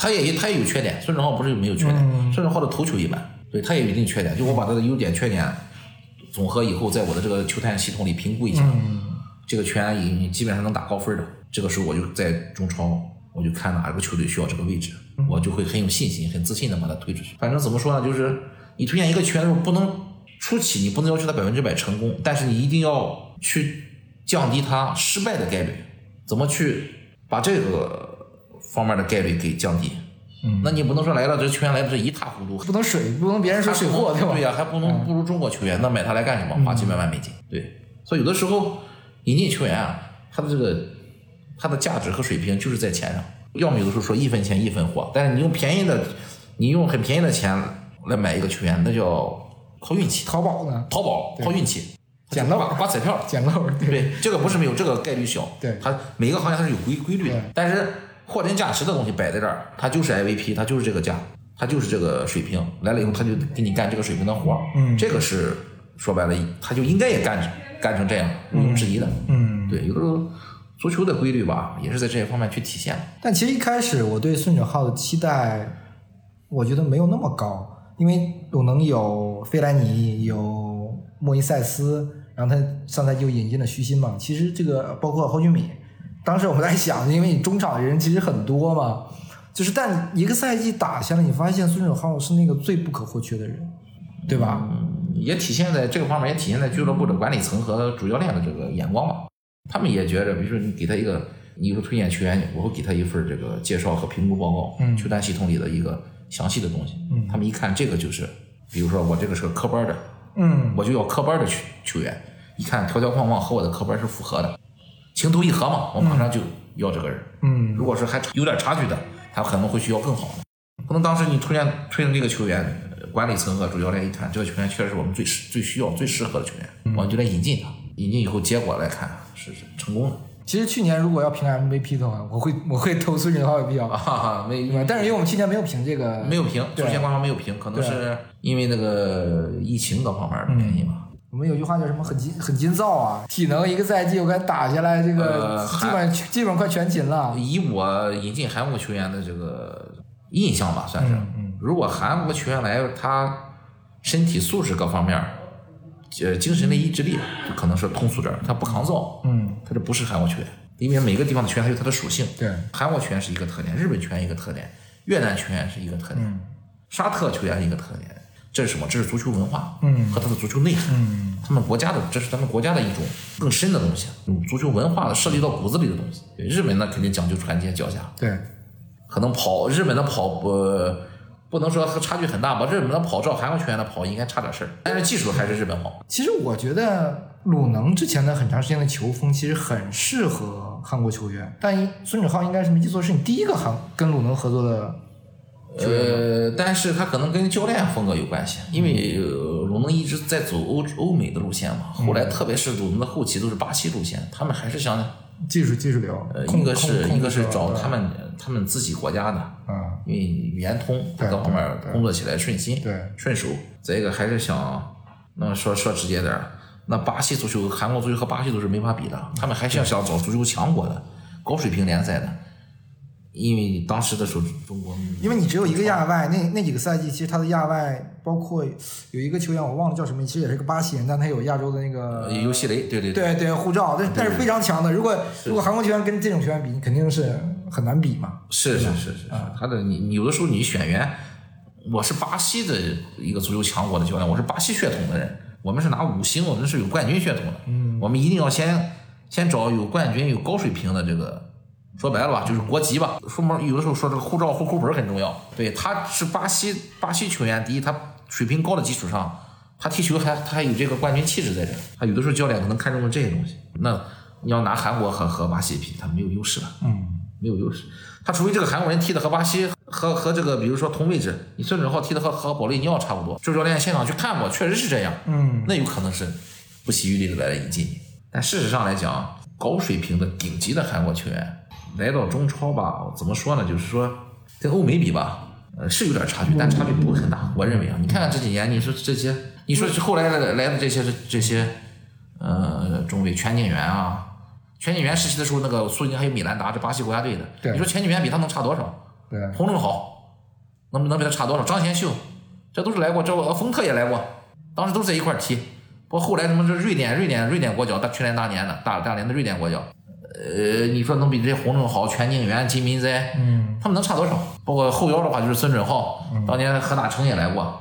他也他也有缺点。孙正浩不是没有缺点，孙正浩的头球一般。对他也有一定缺点，就我把他的优点、缺点总和以后，在我的这个球探系统里评估一下，这个球员也基本上能打高分的。这个时候我就在中超，我就看哪个球队需要这个位置，我就会很有信心、很自信的把他推出去。反正怎么说呢，就是你推荐一个球员的时候，不能初期你不能要求他百分之百成功，但是你一定要去降低他失败的概率。怎么去把这个方面的概率给降低？那你不能说来了这球员来的是一塌糊涂，不能水，不能别人说水货对吧？对呀，还不能不如中国球员，那买他来干什么？花几百万美金，对。所以有的时候引进球员啊，他的这个他的价值和水平就是在钱上。要么有的时候说一分钱一分货，但是你用便宜的，你用很便宜的钱来买一个球员，那叫靠运气。淘宝呢？淘宝靠运气，捡漏，刮彩票，捡漏。对，这个不是没有，这个概率小。对，它每个行业它是有规规律的，但是。货真价实的东西摆在这儿，他就是 MVP，他就是这个价，他就是这个水平。来了以后，他就给你干这个水平的活儿嗯，这个是说白了，他就应该也干干成这样，毋庸置疑的。嗯，对，有的时候足球的规律吧，也是在这些方面去体现。但其实一开始我对孙准浩的期待，我觉得没有那么高，因为鲁能有费莱尼，有莫伊塞斯，然后他上赛季又引进了徐新嘛。其实这个包括郝俊敏。当时我们在想，因为你中场的人其实很多嘛，就是但一个赛季打下来，你发现孙准浩是那个最不可或缺的人，对吧？也体现在这个方面，也体现在俱乐部的管理层和主教练的这个眼光吧。他们也觉着，比如说你给他一个，你说推荐球员，我会给他一份这个介绍和评估报告，球探系统里的一个详细的东西。他们一看这个就是，比如说我这个是个科班的，嗯，我就要科班的球球员，一看条条框框和我的科班是符合的。情投意合嘛，我马上就要这个人。嗯，如果是还有点差距的，他可能会需要更好的。可能当时你推荐推荐这个球员，管理层和主教练一看，这个球员确实是我们最适最需要最适合的球员，我们就来引进他。引进以后结果来看是成功的。其实去年如果要评 MVP 的话，我会 我会投孙准浩比较，哈哈，没，但是因为我们去年没有评这个，没有评，足协官方没有评，可能是因为那个疫情各方面的原因吧。我们有句话叫什么？很金很金造啊！体能一个赛季我该打下来，这个基本基本快全勤了。以我引进韩国球员的这个印象吧，算是。如果韩国球员来，他身体素质各方面，呃，精神的意志力可能是通俗点儿，他不抗造，嗯，他这不是韩国球员，因为每个地方的球员他有他的属性。对，韩国球员是一个特点，日本球员一个特点，越南球员是一个特点，沙特球员一个特点。这是什么？这是足球文化，嗯和他的足球内涵，嗯，他们国家的，这是他们国家的一种更深的东西，嗯足球文化的涉及到骨子里的东西。对日本那，肯定讲究传接脚下，对，可能跑日本的跑不不能说和差距很大吧，日本的跑照韩国球员的跑应该差点事儿，但是技术还是日本好。其实我觉得鲁能之前的很长时间的球风其实很适合韩国球员，但孙准浩应该是没记错，是你第一个韩跟鲁能合作的。呃，但是他可能跟教练风格有关系，因为呃鲁能一直在走欧欧美的路线嘛，后来特别是鲁能的后期都是巴西路线，他们还是想，技术技术流，呃，控一个是一个是找他们他们自己国家的，啊，因为语言通，对各方面工作起来顺心，对。顺手。再一个还是想，那说说直接点儿，那巴西足球、韩国足球和巴西都是没法比的，他们还是要想找足球强国的、高水平联赛的，因为当时的时候中国，因为你只有一个亚外，那那几个赛季，其实他的亚外包括有一个球员我忘了叫什么，其实也是个巴西人，但他有亚洲的那个呃尤西雷，对对。对对护照，但但是非常强的。如果如果韩国球员跟这种球员比，你肯定是很难比嘛。是是是是是，他的你你有的时候你选员，我是巴西的一个足球强国的教练，我是巴西血统的人，我们是拿五星，我们是有冠军血统的，嗯，我们一定要先先找有冠军、有高水平的这个，说白了吧，就是国籍吧。说毛有的时候说这个护照、户口本很重要，对，他是巴西巴西球员，第一他水平高的基础上，他踢球还他还有这个冠军气质在这，他有的时候教练可能看中了这些东西，那你要拿韩国和和巴西比，他没有优势了，嗯，没有优势。他除非这个韩国人踢的和巴西和和这个，比如说同位置，你孙准浩踢的和和保利尼奥差不多，周教练现场去看过，确实是这样，嗯，那有可能是不惜余力的来了引进你。但事实上来讲，高水平的顶级的韩国球员来到中超吧，怎么说呢？就是说跟欧美比吧，呃，是有点差距，但差距不会很大。我认为啊，你看看这几年，你说这些，你说后来来来的这些这些，呃，中卫全景元啊。全景元时期的时候，那个苏宁还有米兰达，这巴西国家队的。你说全景元比他能差多少？对，洪正好，能能比他差多少？张贤秀，这都是来过，这呃冯特也来过，当时都是在一块踢。不过后来什么这瑞典瑞典瑞典国脚，大去年大年的大大连的瑞典国脚，呃，你说能比这些洪正好、全景元、金民哉，嗯，他们能差多少？包括后腰的话，就是孙准浩，当年何大成也来过。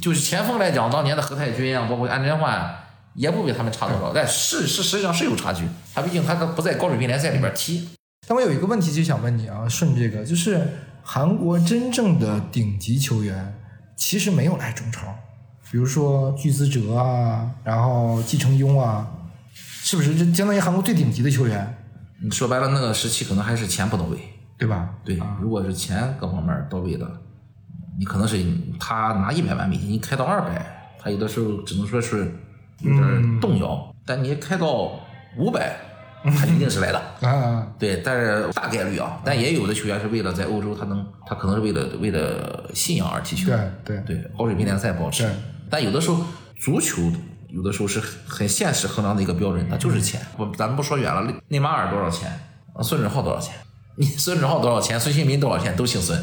就是前锋来讲，当年的何太君啊，包括安贞焕，也不比他们差多少。但是是实际上是有差距，他毕竟他不在高水平联赛里边踢。但我有一个问题就想问你啊，顺这个，就是韩国真正的顶级球员其实没有来中超，比如说具资哲啊，然后季承庸啊，是不是这相当于韩国最顶级的球员，你说白了，那个时期可能还是钱不到位。对吧？对，如果是钱各方面到位的，你可能是他拿一百万美金，你开到二百，他有的时候只能说是有点动摇。但你开到五百，他一定是来的。啊，对，但是大概率啊，但也有的球员是为了在欧洲，他能，他可能是为了为了信仰而踢球。对对对，高水平联赛保持对。但有的时候足球有的时候是很现实衡量的一个标准，那就是钱。不，咱们不说远了，内内马尔多少钱？啊孙准浩多少钱？你孙准浩多少钱？孙兴民多少钱？都姓孙。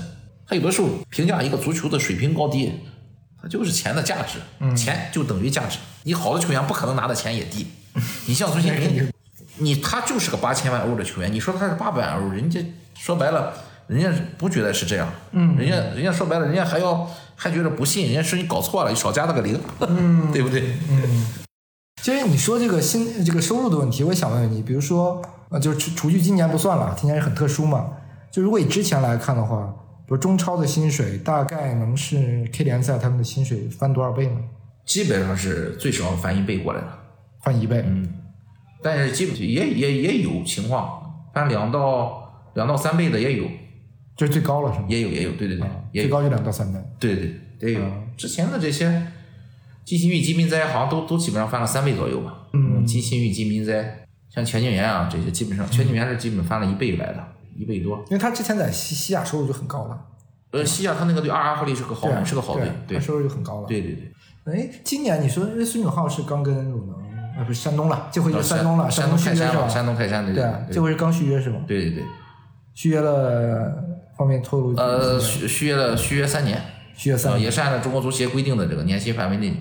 他有的时候评价一个足球的水平高低，他就是钱的价值，钱就等于价值。你好的球员不可能拿的钱也低。你像孙兴民，你他就是个八千万欧的球员，你说他是八百万欧，人家说白了，人家不觉得是这样，嗯，人家人家说白了，人家还要还觉得不信，人家说你搞错了，你少加了个零，嗯，对不对？嗯其实你说这个薪这个收入的问题，我也想问问你，比如说，呃，就是除除去今年不算了，今年是很特殊嘛。就如果以之前来看的话，比如中超的薪水大概能是 K 联赛他们的薪水翻多少倍呢？基本上是最少翻一倍过来的，翻一倍。嗯，但是基本也也也有情况翻两到两到三倍的也有，这是最高了是吗？也有也有，对对对，也有，最高就两到三倍。对对对，也有。之前的这些金星玉、金民哉好像都都基本上翻了三倍左右吧。嗯，金星玉、金民哉，像全景元啊这些，基本上全景元是基本翻了一倍来的，一倍多。因为他之前在西西亚收入就很高了，呃，西亚他那个对阿尔阿赫利是个好是个好队，对他收入就很高了。对对对。哎，今年你说哎孙永浩是刚跟鲁能，啊不是山东了，这回就是山山东了，山东？泰山嘛，山东泰山对对啊，这回是刚续约是吗？对对对，续约了方便透露？呃，续续约了续约三年，续约三年，呃也是按照中国足协规定的这个年薪范围内，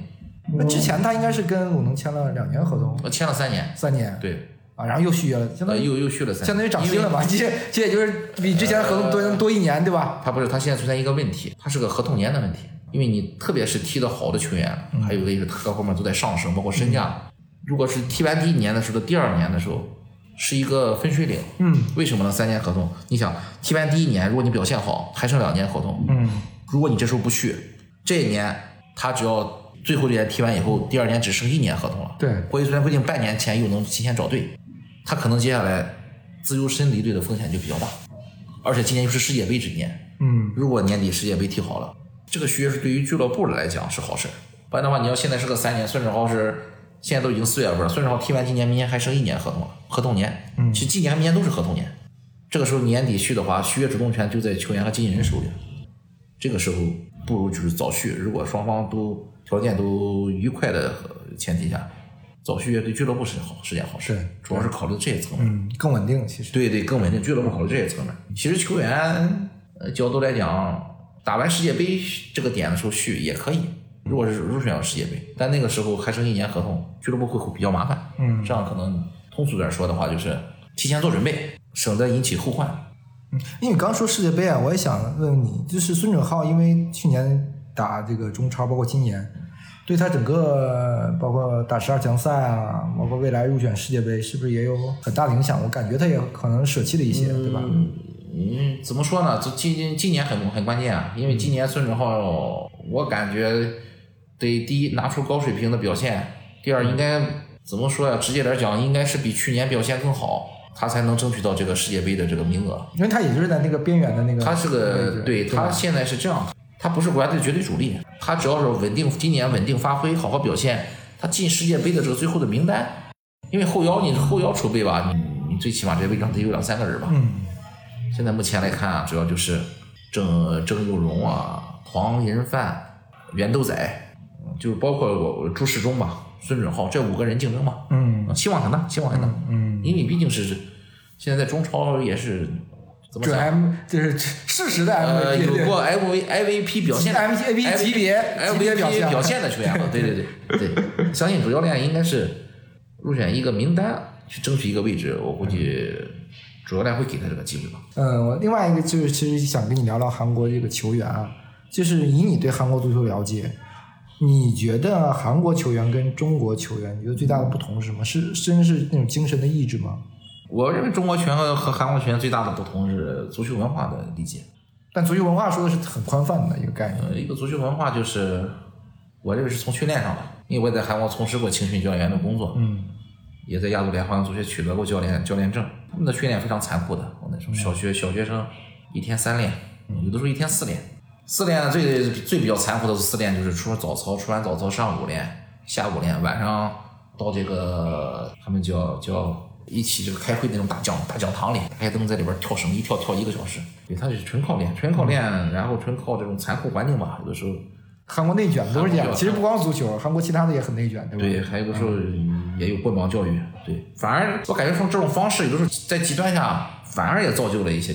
那之前他应该是跟鲁能签了两年合同，呃签了三年，三年对，啊，然后又续约了，相当于呃又又续了三年，相当于涨薪了嘛，这这也就是比之前合同多多一年，对吧？他不是，他现在存在一个问题，他是个合同年的问题，因为你特别是踢得好的球员，还有一个就是各方面都在上升，包括身价。如果是踢完第一年的时候，第二年的时候是一个分水岭。嗯，为什么呢？三年合同，你想踢完第一年，如果你表现好，还剩两年合同。嗯，如果你这时候不去，这一年他只要最后这年踢完以后，第二年只剩一年合同了。对国际足联规定半年前又能提前找队，他可能接下来自由身离队的风险就比较大，而且今年又是世界杯之年。嗯，如果年底世界杯踢好了，这个续约是对于俱乐部来讲是好事。不然的话，你要现在是个三年，孙志豪是现在都已经四月份了，孙志豪踢完今年，明年还剩一年合同了，合同年。嗯，其实今年、明年都是合同年。这个时候年底续的话，续约主动权就在球员和经纪人手里。这个时候不如就是早续，如果双方都条件都愉快的前提下，早续约对俱乐部是好是件好事。对主要是考虑这些层面。嗯，更稳定其实。对对，更稳定，俱乐部考虑这些层面。其实球员呃角度来讲，打完世界杯这个点的时候续也可以，如果是入选了世界杯，但那个时候还剩一年合同，俱乐部会比较麻烦。嗯这样可能通俗点说的话，就是提前做准备，省得引起后患。嗯因为你刚说世界杯啊，我也想问问你，就是孙准浩，因为去年打这个中超，包括今年，对他整个包括打十二强赛啊，包括未来入选世界杯，是不是也有很大的影响？我感觉他也可能舍弃了一些，对吧？嗯，怎么说呢？这今今今年很很关键啊，因为今年孙准浩，我感觉得第一拿出高水平的表现，第二应该怎么说呀？直接点讲，应该是比去年表现更好，他才能争取到这个世界杯的这个名额。因为他也就是在那个边缘的那个，他是个对他现在是这样，他不是国家队绝对主力，他只要是稳定今年稳定发挥，好好表现，他进世界杯的这个最后的名单，因为后腰你后腰储备吧，你你最起码这位置上得有两三个人吧。嗯，现在目前来看啊，主要就是郑郑佑荣啊、黄银范、袁豆仔，嗯就是包括我朱世忠嘛、孙准浩这五个人竞争嘛，嗯，希望很大，希望很大，嗯，因为你毕竟是现在在中超也是怎么？M 就是事实的 MVP，呃，有过 M V I V P 表现 MVP 级别级别 MVP 表现的球员嘛，对对对对，相信主教练应该是入选一个名单去争取一个位置，我估计主教练会给他这个机会吧。嗯，我另外一个就是其实想跟你聊聊韩国这个球员啊，就是以你对韩国足球了解，你觉得韩国球员跟中国球员，你觉得最大的不同是什么？是真是那种精神的意志吗？我认为中国球员和韩国球员最大的不同是足球文化的理解。但足球文化说的是很宽泛的一个概念。呃，一个足球文化就是，我认为是从训练上的，因为我也在韩国从事过青训教练员的工作，嗯，也在亚洲联欢足协取得过教练教练证。他们的训练非常残酷的，我那时候小学小学生一天三练，有的时候一天四练。四练最最比较残酷的是四练，就是除了早操，除完早操上午练，下午练，晚上到这个他们叫叫一起这个开会那种大讲大讲堂里，开灯在里边跳绳，一跳跳一个小时。对，他是纯靠练，纯靠练，然后纯靠这种残酷环境吧，有的时候。韩国内卷都是这样，其实不光足球，韩国其他的也很内卷，对吧？对，还有的时候也有棍棒教育。对，反而我感觉从这种方式，有的时候在极端下，反而也造就了一些，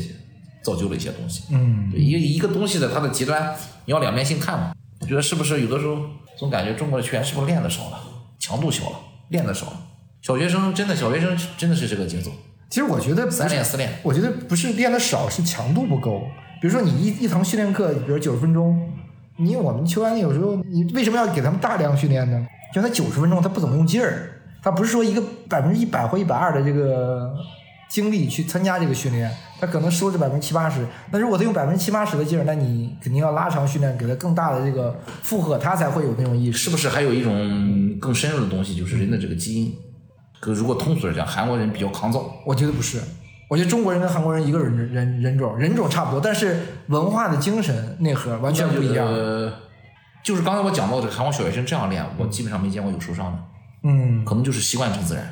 造就了一些东西。嗯，对，一个一个东西的它的极端，你要两面性看嘛。我觉得是不是有的时候总感觉中国的球员是不是练的少了，强度小了，练的少了。小学生真的，小学生真的是这个节奏，其实我觉得三练四练。我觉得不是练的少，是强度不够。比如说你一一堂训练课，比如九十分钟，你我们球员有时候你为什么要给他们大量训练呢？就他九十分钟他不怎么用劲儿，他不是说一个百分之一百或一百二的这个精力去参加这个训练，他可能收着百分之七八十。那如果他用百分之七八十的劲儿，那你肯定要拉长训练，给他更大的这个负荷，他才会有那种意识。是不是还有一种更深入的东西，就是人的这个基因？可如果通俗点讲，韩国人比较抗造，我觉得不是，我觉得中国人跟韩国人一个人人人种，人种差不多，但是文化的精神内核完全不一样。呃，就是刚才我讲到这个韩国小学生这样练，我基本上没见过有受伤的，嗯，可能就是习惯成自然。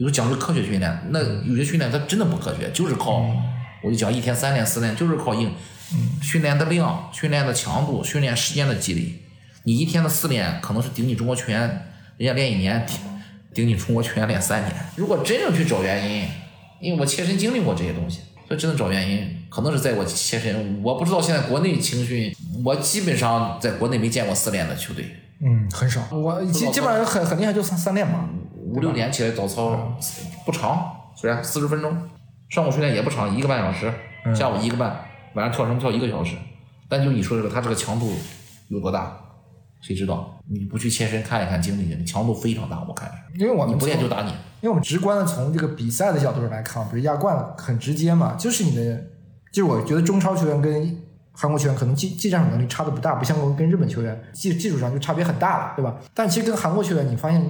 有的讲究科学训练，那有些训练它真的不科学，就是靠，我就讲一天三练四练，就是靠硬，训练的量、训练的强度、训练时间的积累。你一天的四练可能是顶你中国拳，人家练一年，顶顶你中国拳练三年。如果真正去找原因，因为我切身经历过这些东西，所以真的找原因，可能是在我切身，我不知道现在国内青训，我基本上在国内没见过四练的球队，嗯，很少。我基基本上很很厉害，就三三练嘛。五六点起来早操不长，虽然四十分钟，上午训练也不长，一个半小时，下午一个半，晚上跳绳跳一个小时。但就你说这个，它这个强度有多大？谁知道？你不去切身看一看经历，强度非常大，我看着。因为我们不练就打你。因为我们直观的从这个比赛的角度上来看，比如亚冠很直接嘛，就是你的，就是我觉得中超球员跟韩国球员可能技技战术能力差的不大，不像我跟日本球员技技术上就差别很大了，对吧？但其实跟韩国球员你发现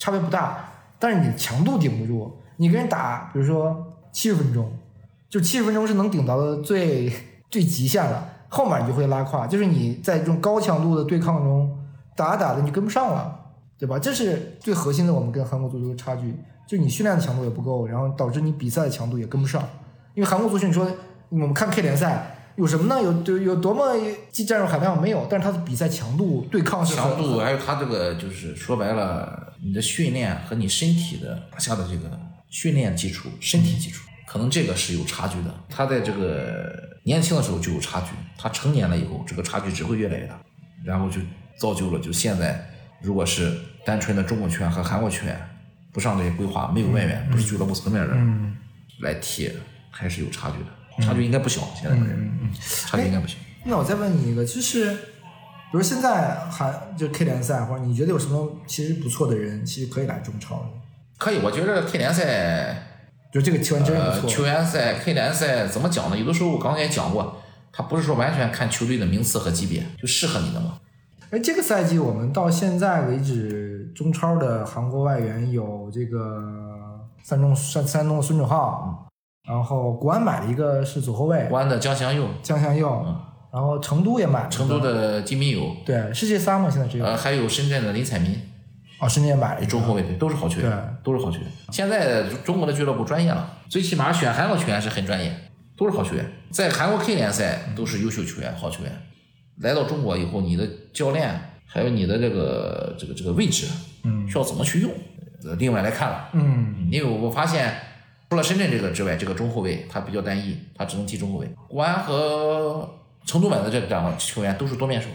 差别不大，但是你强度顶不住，你跟人打，比如说七十分钟，就七十分钟是能顶到的最最极限了，后面你就会拉胯，就是你在这种高强度的对抗中打打着你跟不上了。对吧？这是最核心的，我们跟韩国足球的差距，就你训练的强度也不够，然后导致你比赛的强度也跟不上。因为韩国足球，你说我们看 K 联赛有什么呢？有有有多么技战术含量没有？但是他的比赛强度、对抗强度还有他这个就是说白了，你的训练和你身体的打下的这个训练基础、身体基础，可能这个是有差距的。他在这个年轻的时候就有差距，他成年了以后，这个差距只会越来越大，然后就造就了就现在如果是单纯的中国球员和韩国球员不上这些规划，没有外援，不是俱乐部层面的人来踢，还是有差距的，差距应该不小。现在我认为差距应该不小。那我再问你一个，就是比如现在韩就 K 联赛，或者你觉得有什么其实不错的人，其实可以来中超的？可以，我觉得 K 联赛就这个球员真不错。球员赛、K 联赛怎么讲呢？有的时候我刚才也讲过，它不是说完全看球队的名次和级别就适合你的嘛。哎，这个赛季我们到现在为止，中超的韩国外援有这个山东山山东的孙准浩，然后国安买了一个是左后卫国安的江祥佑、江祥佑，然后成都也买了成都的金敏友，对是这仨吗？现在只有呃，还有深圳的林采民，哦，深圳也买了一个中后卫队都是好球员，都是好球员。现在中国的俱乐部专业了，最起码选韩国球员是很专业，都是好球员。在韩国 K 联赛都是优秀球员、好球员。来到中国以后，你的教练还有你的这个这个这个位置，嗯需要怎么去用？呃另外来看了。嗯因为我发现，除了深圳这个之外，这个中后卫他比较单一，他只能踢中后卫。国安和成都买的这两个球员都是多面手，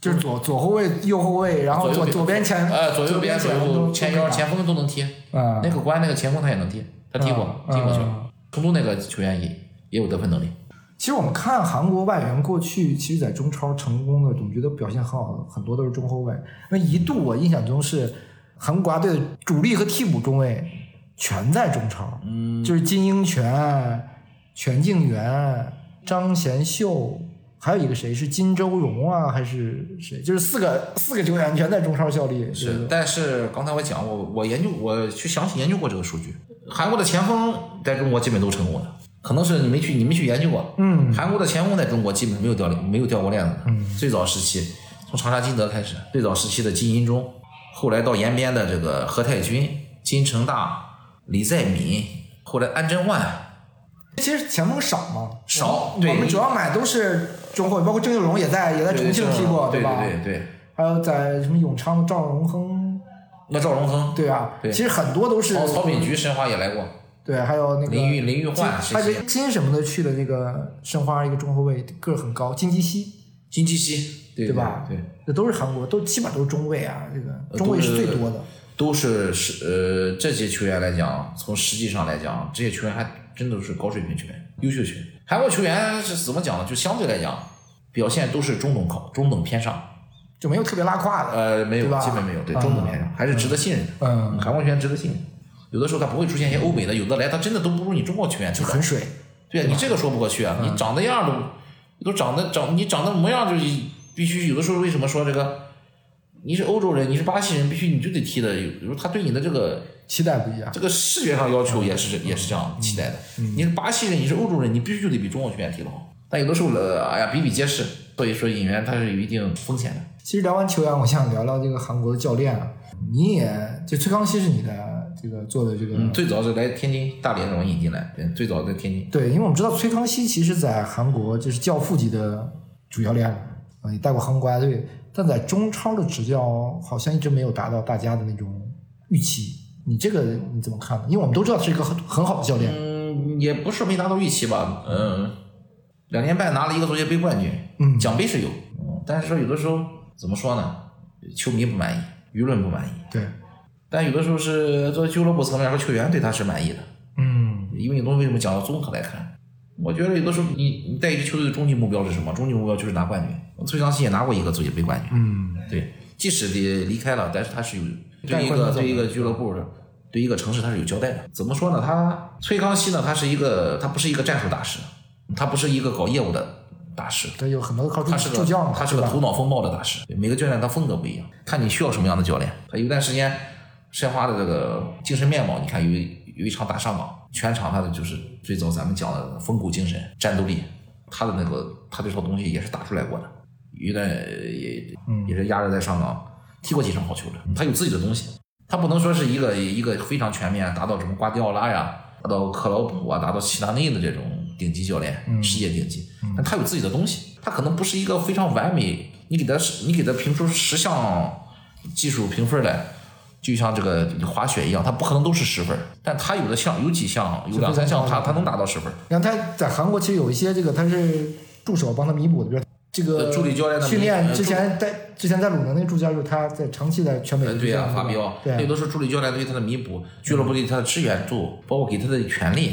就是左左后卫、右后卫，然后左左边前呃，左右边、左前右前腰、前锋锋都能踢。啊那个国安那个前锋他也能踢，他踢过，嗯踢过球嗯。成都那个球员也也有得分能力。其实我们看韩国外援过去，其实在中超成功的，总觉得表现很好的很多都是中后卫。那一度我印象中是韩国国家队的主力和替补中卫全在中超，嗯，就是金英权、全敬元、张贤秀，还有一个谁是金周荣啊，还是谁？就是四个四个球员全在中超效力。是，但是刚才我讲，我我研究，我去详细研究过这个数据。韩国的前锋在中国基本都成功的，可能是你没去，你没去研究过。嗯韩国的前锋在中国基本没有掉没有掉过链子的。嗯最早时期从长沙金德开始，最早时期的金银中，后来到延边的这个何泰军、金城大、李在敏，后来安贞万，其实前锋少吗，少对我们主要买都是中后卫，包括郑秀荣也在也在重庆踢过，对吧？对对对，还有在什么永昌的赵荣亨，那赵荣亨，对啊，对其实很多都是曹曹炳菊申花也来过，对，还有那个林玉林玉焕金还有金什么的去的那个申花一个中后卫，个儿很高，金基熙，金基熙，对吧？对。这都是韩国，都基本都是中卫啊，这个中卫是最多的。都是是呃这些球员来讲，从实际上来讲，这些球员还真的是高水平球员，优秀球员。韩国球员是怎么讲呢？就相对来讲，表现都是中等靠中等偏上，就没有特别拉胯的。呃，没有基本没有，对嗯中等偏上，还是值得信任的。嗯韩国球员值得信任。有的时候他不会出现一些欧美的，有的来他真的都不如你中国球员就很水，对啊，你这个说不过去啊！嗯你长得样儿都都长得长，你长得模样就必须有的时候为什么说这个？你是欧洲人，你是巴西人，必须你就得踢的。有有时候他对你的这个期待不一样。这个视觉上要求也是也是这样期待的。你是巴西人，你是欧洲人，你必须就得比中国球员踢得好。但有的时候呃，哎呀，比比皆是。所以说，引援他是有一定风险的。其实聊完球员，我想聊聊这个韩国的教练啊。你也就崔康熙是你的这个做的这个嗯，最早是来天津、大连让我引进来，对，最早在天津。对，因为我们知道崔康熙其实在韩国就是教父级的主教练了，啊，也带过韩国国家队，但在中超的执教好像一直没有达到大家的那种预期。你这个你怎么看呢？因为我们都知道是一个很很好的教练，嗯，也不是没达到预期吧，嗯，两年半拿了一个足协杯冠军，嗯奖杯是有，嗯，但是说有的时候怎么说呢？球迷不满意，舆论不满意，对，但有的时候是作为俱乐部层面和球员对他是满意的，嗯，因为你东西为什么讲到综合来看？我觉得有的时候你你带一支球队的终极目标是什么？终极目标就是拿冠军。崔康熙也拿过一个足协杯冠军，嗯，对，即使离离开了，但是他是有对一个对一个俱乐部的。对一个城市他是有交代的。怎么说呢？他崔康熙呢，他是一个，他不是一个战术大师，他不是一个搞业务的大师，对有很多靠助他是个助教嘛，他是个头脑风暴的大师。每个教练他风格不一样，看你需要什么样的教练。他有段时间申花的这个精神面貌，你看有一有一场打上港，全场他的就是最早咱们讲的风骨精神、战斗力，他的那个他这套东西也是打出来过的。有段也也是压着在上港踢过几场好球的，他有自己的东西。他不能说是一个一个非常全面，达到什么瓜迪奥拉呀，达到克劳普啊，达到齐达内的这种顶级教练，世界顶级。但他有自己的东西，他可能不是一个非常完美，你给他你给他评出十项技术评分来，就像这个滑雪一样，他不可能都是十分，但他有的项有几项有两三项他他能达到十分。你看他在韩国其实有一些这个他是助手帮他弥补的，比如这个呃助理教练的训练呃之前在之前在鲁能那个助教就是他在长期在全美呃，对呀、呀、法比奥，对那都是助理教练对他的弥补，俱乐部对他的支援助，包括给他的权利，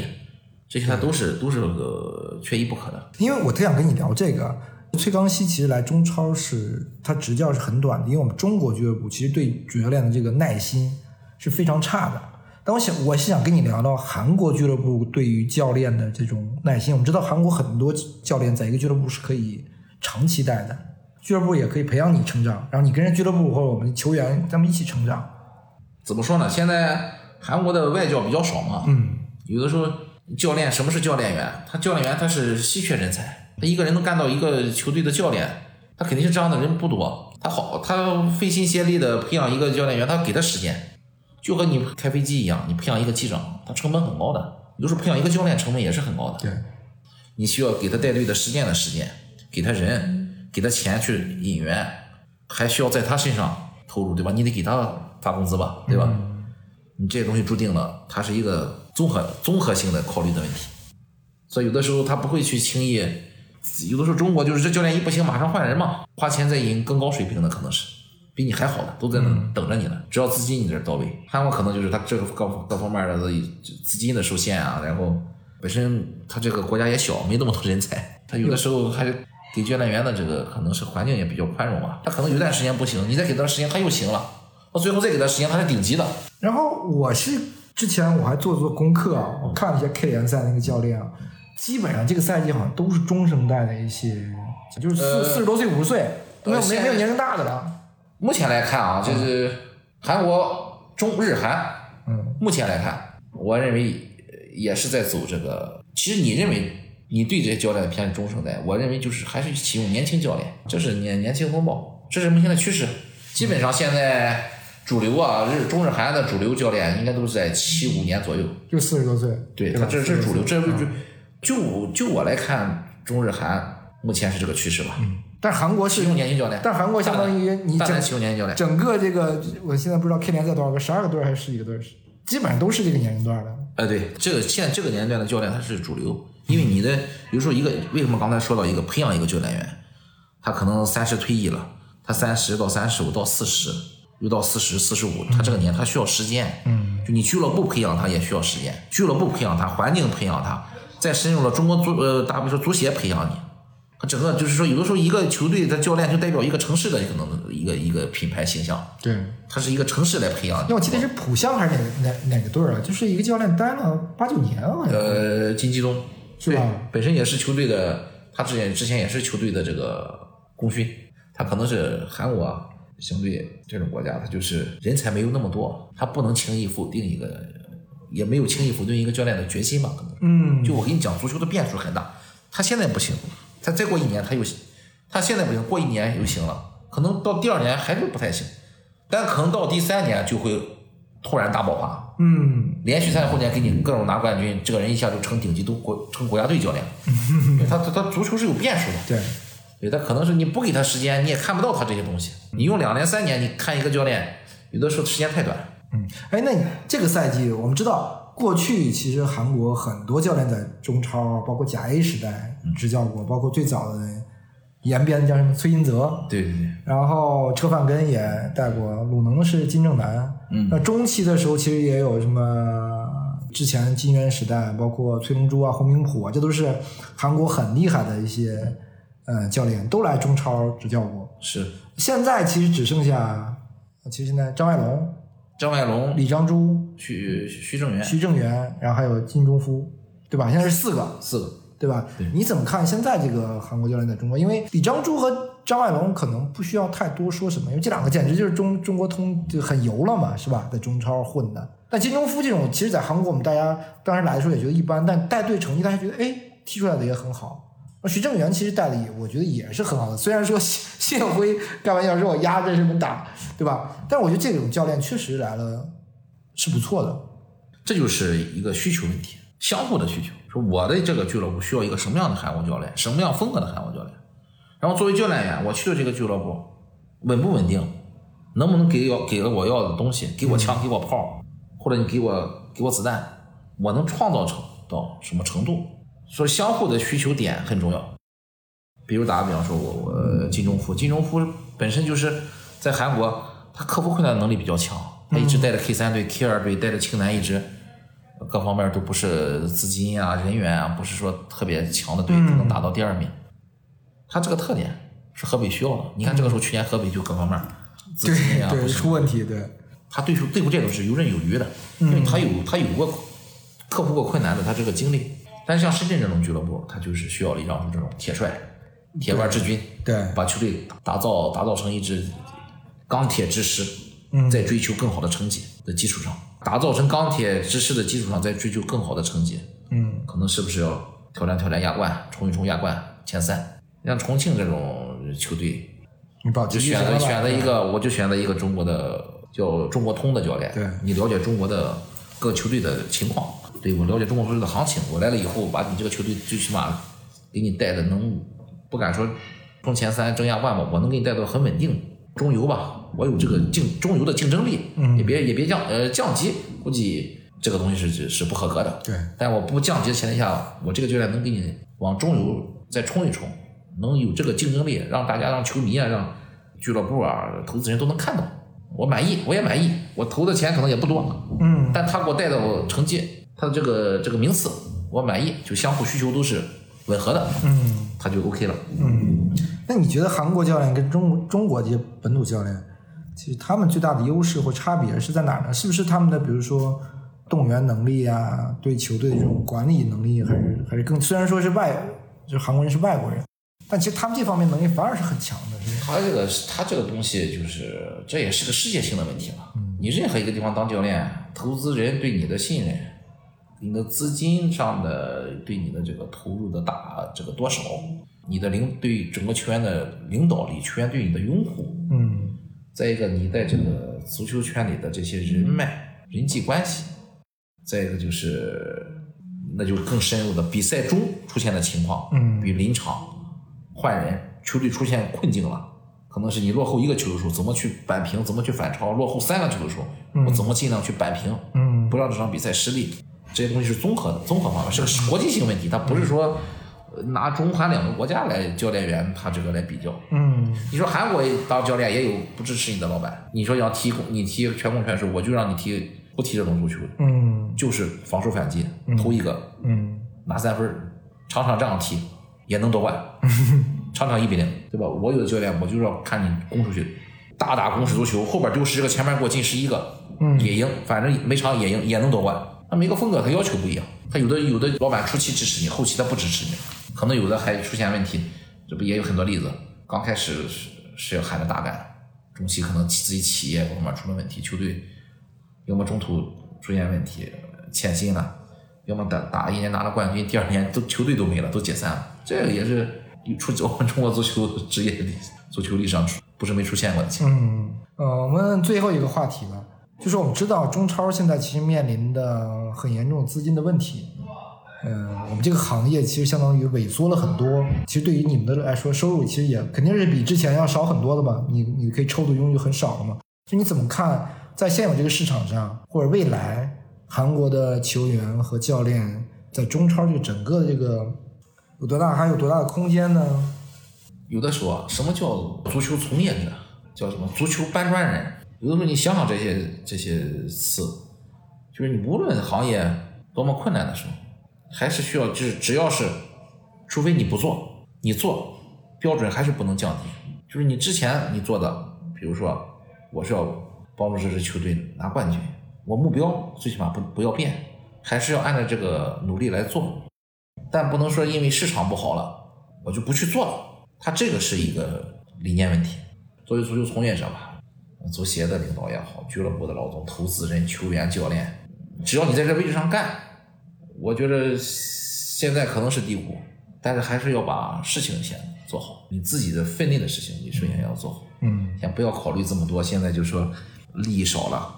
这些他都是都是个缺一不可的。因为我特想跟你聊这个，崔康熙其实来中超是他执教是很短的，因为我们中国俱乐部其实对主教练的这个耐心是非常差的。但我想，我是想跟你聊聊韩国俱乐部对于教练的这种耐心。我们知道韩国很多教练在一个俱乐部是可以长期带的，俱乐部也可以培养你成长，然后你跟着俱乐部或者我们球员咱们一起成长。怎么说呢？现在韩国的外教比较少嘛，嗯，有的时候教练什么是教练员？他教练员他是稀缺人才，他一个人能干到一个球队的教练，他肯定是这样的人不多。他好，他费心竭力的培养一个教练员，他给他时间，就和你开飞机一样，你培养一个机长，他成本很高的。有时候培养一个教练成本也是很高的。对，你需要给他带队的时间的时间，给他人，给他钱去引援，还需要在他身上投入，对吧？你得给他发工资吧，对吧？你这些东西注定了，它是一个综合综合性的考虑的问题，所以有的时候他不会去轻易，有的时候中国就是这教练一不行，马上换人嘛，花钱再引更高水平的可能是比你还好的都在那等着你呢，只要资金你这到位。韩国可能就是他这个各各方面的资金的受限啊，然后本身他这个国家也小，没那么多人才，他有的时候还给教练员的这个可能是环境也比较宽容吧，他可能有段时间不行，你再给他时间他又行了，到最后再给他时间他是顶级的。然后我是之前我还做做功课啊，我看了一下 K 联赛那个教练啊，基本上这个赛季好像都是中生代的一些，就是四呃四十多岁、五十岁，没有没没有年龄大的了。目前来看啊，就是韩国、中日韩，嗯，目前来看，我认为呃也是在走这个。其实你认为你对这些教练的偏中生代，我认为就是还是启用年轻教练，这是年年轻风暴，这是目前的趋势。基本上现在主流啊，日中日韩的主流教练应该都是在七五年左右。就四十多岁，对他这这是主流，这40是多岁就就我来看，中日韩目前是这个趋势吧。但韩国启是，用年轻教练，但韩国相当于你整大胆启用年轻教练。整个这个，我现在不知道 K 联赛多少个，十二个队还是十几个队，基本上都是这个年龄段的。哎，对，这个现在这个年龄段的教练他是主流，因为你的比如说一个为什么刚才说到一个培养一个教练员，他可能三十退役了，他三十到三十五到四十，又到四十四十五，他这个年他需要时间，嗯，就你俱乐部培养他也需要时间，俱乐部培养他，环境培养他，再深入了中国足呃，打比说足协培养你。他整个就是说，有的时候一个球队的教练就代表一个城市的可能一个一个品牌形象，对，他是一个城市来培养你。因为我记得是浦项还是哪个哪哪个队儿啊？就是一个教练待了八九年好像。呃，金基东是吧？本身也是球队的，他之前之前也是球队的这个功勋，他可能是韩国啊相对这种国家，他就是人才没有那么多，他不能轻易否定一个，也没有轻易否定一个教练的决心吧？可能，嗯，就我跟你讲，足球的变数很大，他现在不行，他再过一年他又，他现在不行，过一年又行了，可能到第二年还是不太行，但可能到第三年就会突然大爆发，嗯，连续三后年给你各种拿冠军，这个人一下就成顶级都国成国家队教练了。因为他他他足球是有变数的，对，对他可能是你不给他时间，你也看不到他这些东西。你用两年三年，你看一个教练，有的时候时间太短。嗯，哎，那你这个赛季我们知道过去其实韩国很多教练在中超，包括甲 A 时代执教过，包括最早的延边叫什么崔银泽，对对对，然后车范根也带过，鲁能是金正男。嗯。那中期的时候其实也有什么之前金元时代，包括崔龙洙啊、洪明甫啊，这都是韩国很厉害的一些呃教练，都来中超执教过。是。现在其实只剩下，其实现在张爱龙、张外龙、李章洙、徐徐正元。徐正元，然后还有金钟夫，对吧？现在是四个，四个，对吧？对你怎么看现在这个韩国教练在中国？因为李章洙和张爱龙可能不需要太多说什么，因为这两个简直就是中中国通就很油了嘛，是吧？在中超混的。但金钟夫这种，其实在韩国我们大家当时来的时候也觉得一般，但带队成绩大家觉得哎踢出来的也很好。那徐正元其实带的也我觉得也是很好的，虽然说 谢谢辉开玩笑说我压着什么打，对吧？但是我觉得这种教练确实来了是不错的。这就是一个需求问题，相互的需求。说我的这个俱乐部需要一个什么样的韩国教练，什么样风格的韩国教练，然后作为教练员，我去的这个俱乐部稳不稳定，能不能给要给了我要的东西，给我枪，给我炮，或者你给我给我子弹，我能创造成到什么程度？所以相互的需求点很重要。比如打个比方说，我我金钟夫，金钟夫本身就是在韩国，他克服困难能力比较强，他一直带着 K 三队、K 二队，带着青南一直各方面都不是资金啊、人员啊，不是说特别强的队就能打到第二名。他这个特点是河北需要的。你看这个时候，去年河北就各方面资金啊，出问题，对，他对手对付这种是游刃有余的，因为他有他有过克服过困难的他这个经历。但是像深圳这种俱乐部，他就是需要李章洙这种铁帅、铁腕之军，对把球队打造打造成一支钢铁之师，在追求更好的成绩的基础上，打造成钢铁之师的基础上，再追求更好的成绩，嗯，可能是不是要挑战挑战亚冠，冲一冲亚冠前三？像重庆这种球队，你把就选择选择一个，我就选择一个中国的叫中国通的教练。对你了解中国的各球队的情况，对我了解中国足球队的行情。我来了以后，把你这个球队最起码给你带的能不敢说冲前三争亚冠吧，我能给你带到很稳定中游吧。我有这个竞中游的竞争力，嗯，也别也别降呃降级，估计这个东西是是是不合格的。对，但我不降级的前提下，我这个教练能给你往中游再冲一冲，能有这个竞争力，让大家、让球迷啊、让俱乐部啊、投资人都能看到，我满意，我也满意。我投的钱可能也不多，嗯，但他给我带的成绩，他的这个这个名次，我满意，就相互需求都是吻合的，嗯。他就 OK 了。嗯那你觉得韩国教练跟中中国这些本土教练，其实他们最大的优势或差别是在哪儿呢？是不是他们的比如说动员能力啊，对球队的这种管理能力，还是还是更虽然说是外，就是韩国人是外国人，但其实他们这方面能力反而是很强的。他这个他这个东西就是这也是个世界性的问题了。你任何一个地方当教练，投资人对你的信任，你的资金上的对你的这个投入的大这个多少，你的领对整个球员的领导力，球员对你的拥护，嗯再一个你在这个足球圈里的这些人脉、人际关系，再一个就是那就更深入的比赛中出现的情况，嗯比如临场换人，球队出现困境了，可能是你落后一个球的时候，怎么去扳平，怎么去反超；落后三个球的时候，我怎么尽量去扳平，嗯不让这场比赛失利。这些东西是综合的，综合方面是个国际性问题，它不是说呃拿中韩两个国家来教练员他这个来比较。嗯你说韩国当教练也有不支持你的老板，你说要踢你踢全攻全守，我就让你踢不踢这种足球，嗯就是防守反击，投一个嗯拿三分儿，场场这样踢也能夺冠，场场一比零，对吧？我有的教练我就要看你攻出去，大打攻势足球，后边丢十个，前面给我进十一个，嗯也赢，反正每场也赢，也能夺冠。那每个风格他要求不一样，他有的有的老板初期支持你，后期他不支持你，可能有的还出现问题，这不也有很多例子？刚开始是是要喊着大干，中期可能自己企业方面出了问题，球队要么中途出现问题欠薪了，要么打打一年拿了冠军，第二年都球队都没了，都解散了。这个也是出我们中国足球职业足球历史上不是没出现过的情况。嗯，我们最后一个话题吧，就是我们知道中超现在其实面临的很严重资金的问题。嗯，我们这个行业其实相当于萎缩了很多。其实对于你们的来说，收入其实也肯定是比之前要少很多的嘛？你你可以抽的佣就很少了嘛？就你怎么看，在现有这个市场上，或者未来韩国的球员和教练在中超这整个这个有多大，还有多大的空间呢？有的说，什么叫足球从业者？叫什么足球搬砖人？有的时候你想想这些这些词，就是你无论行业多么困难的时候，还是需要就是只要是，除非你不做，你做标准还是不能降低。就是你之前你做的，比如说我是要帮助这支球队拿冠军，我目标最起码不不要变，还是要按照这个努力来做，但不能说因为市场不好了，我就不去做了。他这个是一个理念问题。作为足球从业者吧，足协的领导也好，俱乐部的老总、投资人、球员、教练，只要你在这位置上干，我觉得现在可能是低谷，但是还是要把事情先做好，你自己的分内的事情，你首先要做好。嗯，先不要考虑这么多，现在就说利益少了，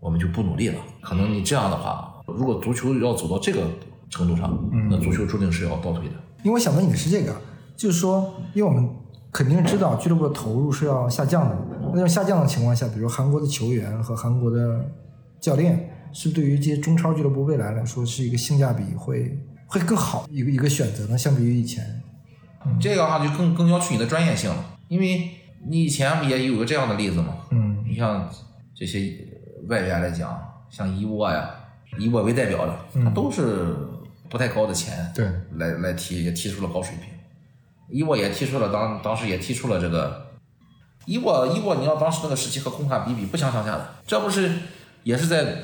我们就不努力了。可能你这样的话，如果足球要走到这个程度上，那足球注定是要倒退的。因为我想问你的是这个，就是说，因为我们肯定知道俱乐部的投入是要下降的，那种下降的情况下，比如韩国的球员和韩国的教练，是对于这些中超俱乐部未来来说是一个性价比会会更好一个一个选择呢？相比于以前，这个的话就更更要求你的专业性了，因为你以前不也有个这样的例子吗。嗯你像这些外援来讲，像伊沃呀，以我为代表的，他都是不太高的钱，对，来来踢也踢出了高水平。伊沃也踢出了当当时也踢出了这个，伊沃伊沃，你要当时那个时期和孔卡比比不相上下的，这不是也是在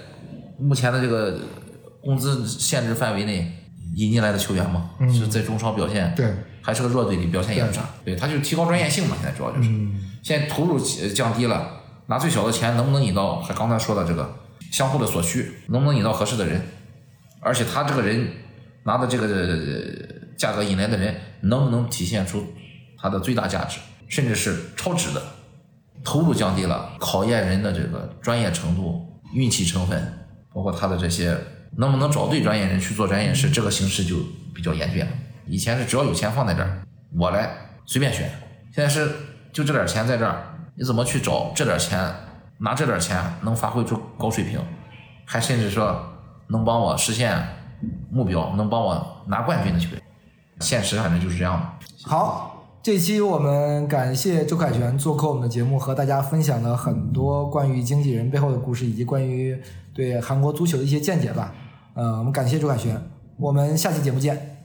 目前的这个工资限制范围内引进来的球员吗？是在中超表现对，还是个弱队里表现也不差，对，他就提高专业性嘛，现在主要就是，现在投入呃降低了，拿最小的钱能不能引到，还刚才说的这个相互的所需，能不能引到合适的人，而且他这个人拿的这个呃价格引来的人，能不能体现出他的最大价值，甚至是超值的，投入降低了，考验人的这个专业程度、运气成分，包括他的这些能不能找对专业人去做专业事，这个形势就比较严峻了。以前是只要有钱放在这儿，我来随便选，现在是就这点钱在这儿，你怎么去找这点钱，拿这点钱能发挥出高水平，还甚至说能帮我实现目标，能帮我拿冠军的球队，现实反正就是这样嘛。好，这期我们感谢周凯旋做客我们的节目，和大家分享了很多关于经纪人背后的故事，以及关于对韩国足球的一些见解吧。呃，我们感谢周凯旋，我们下期节目见。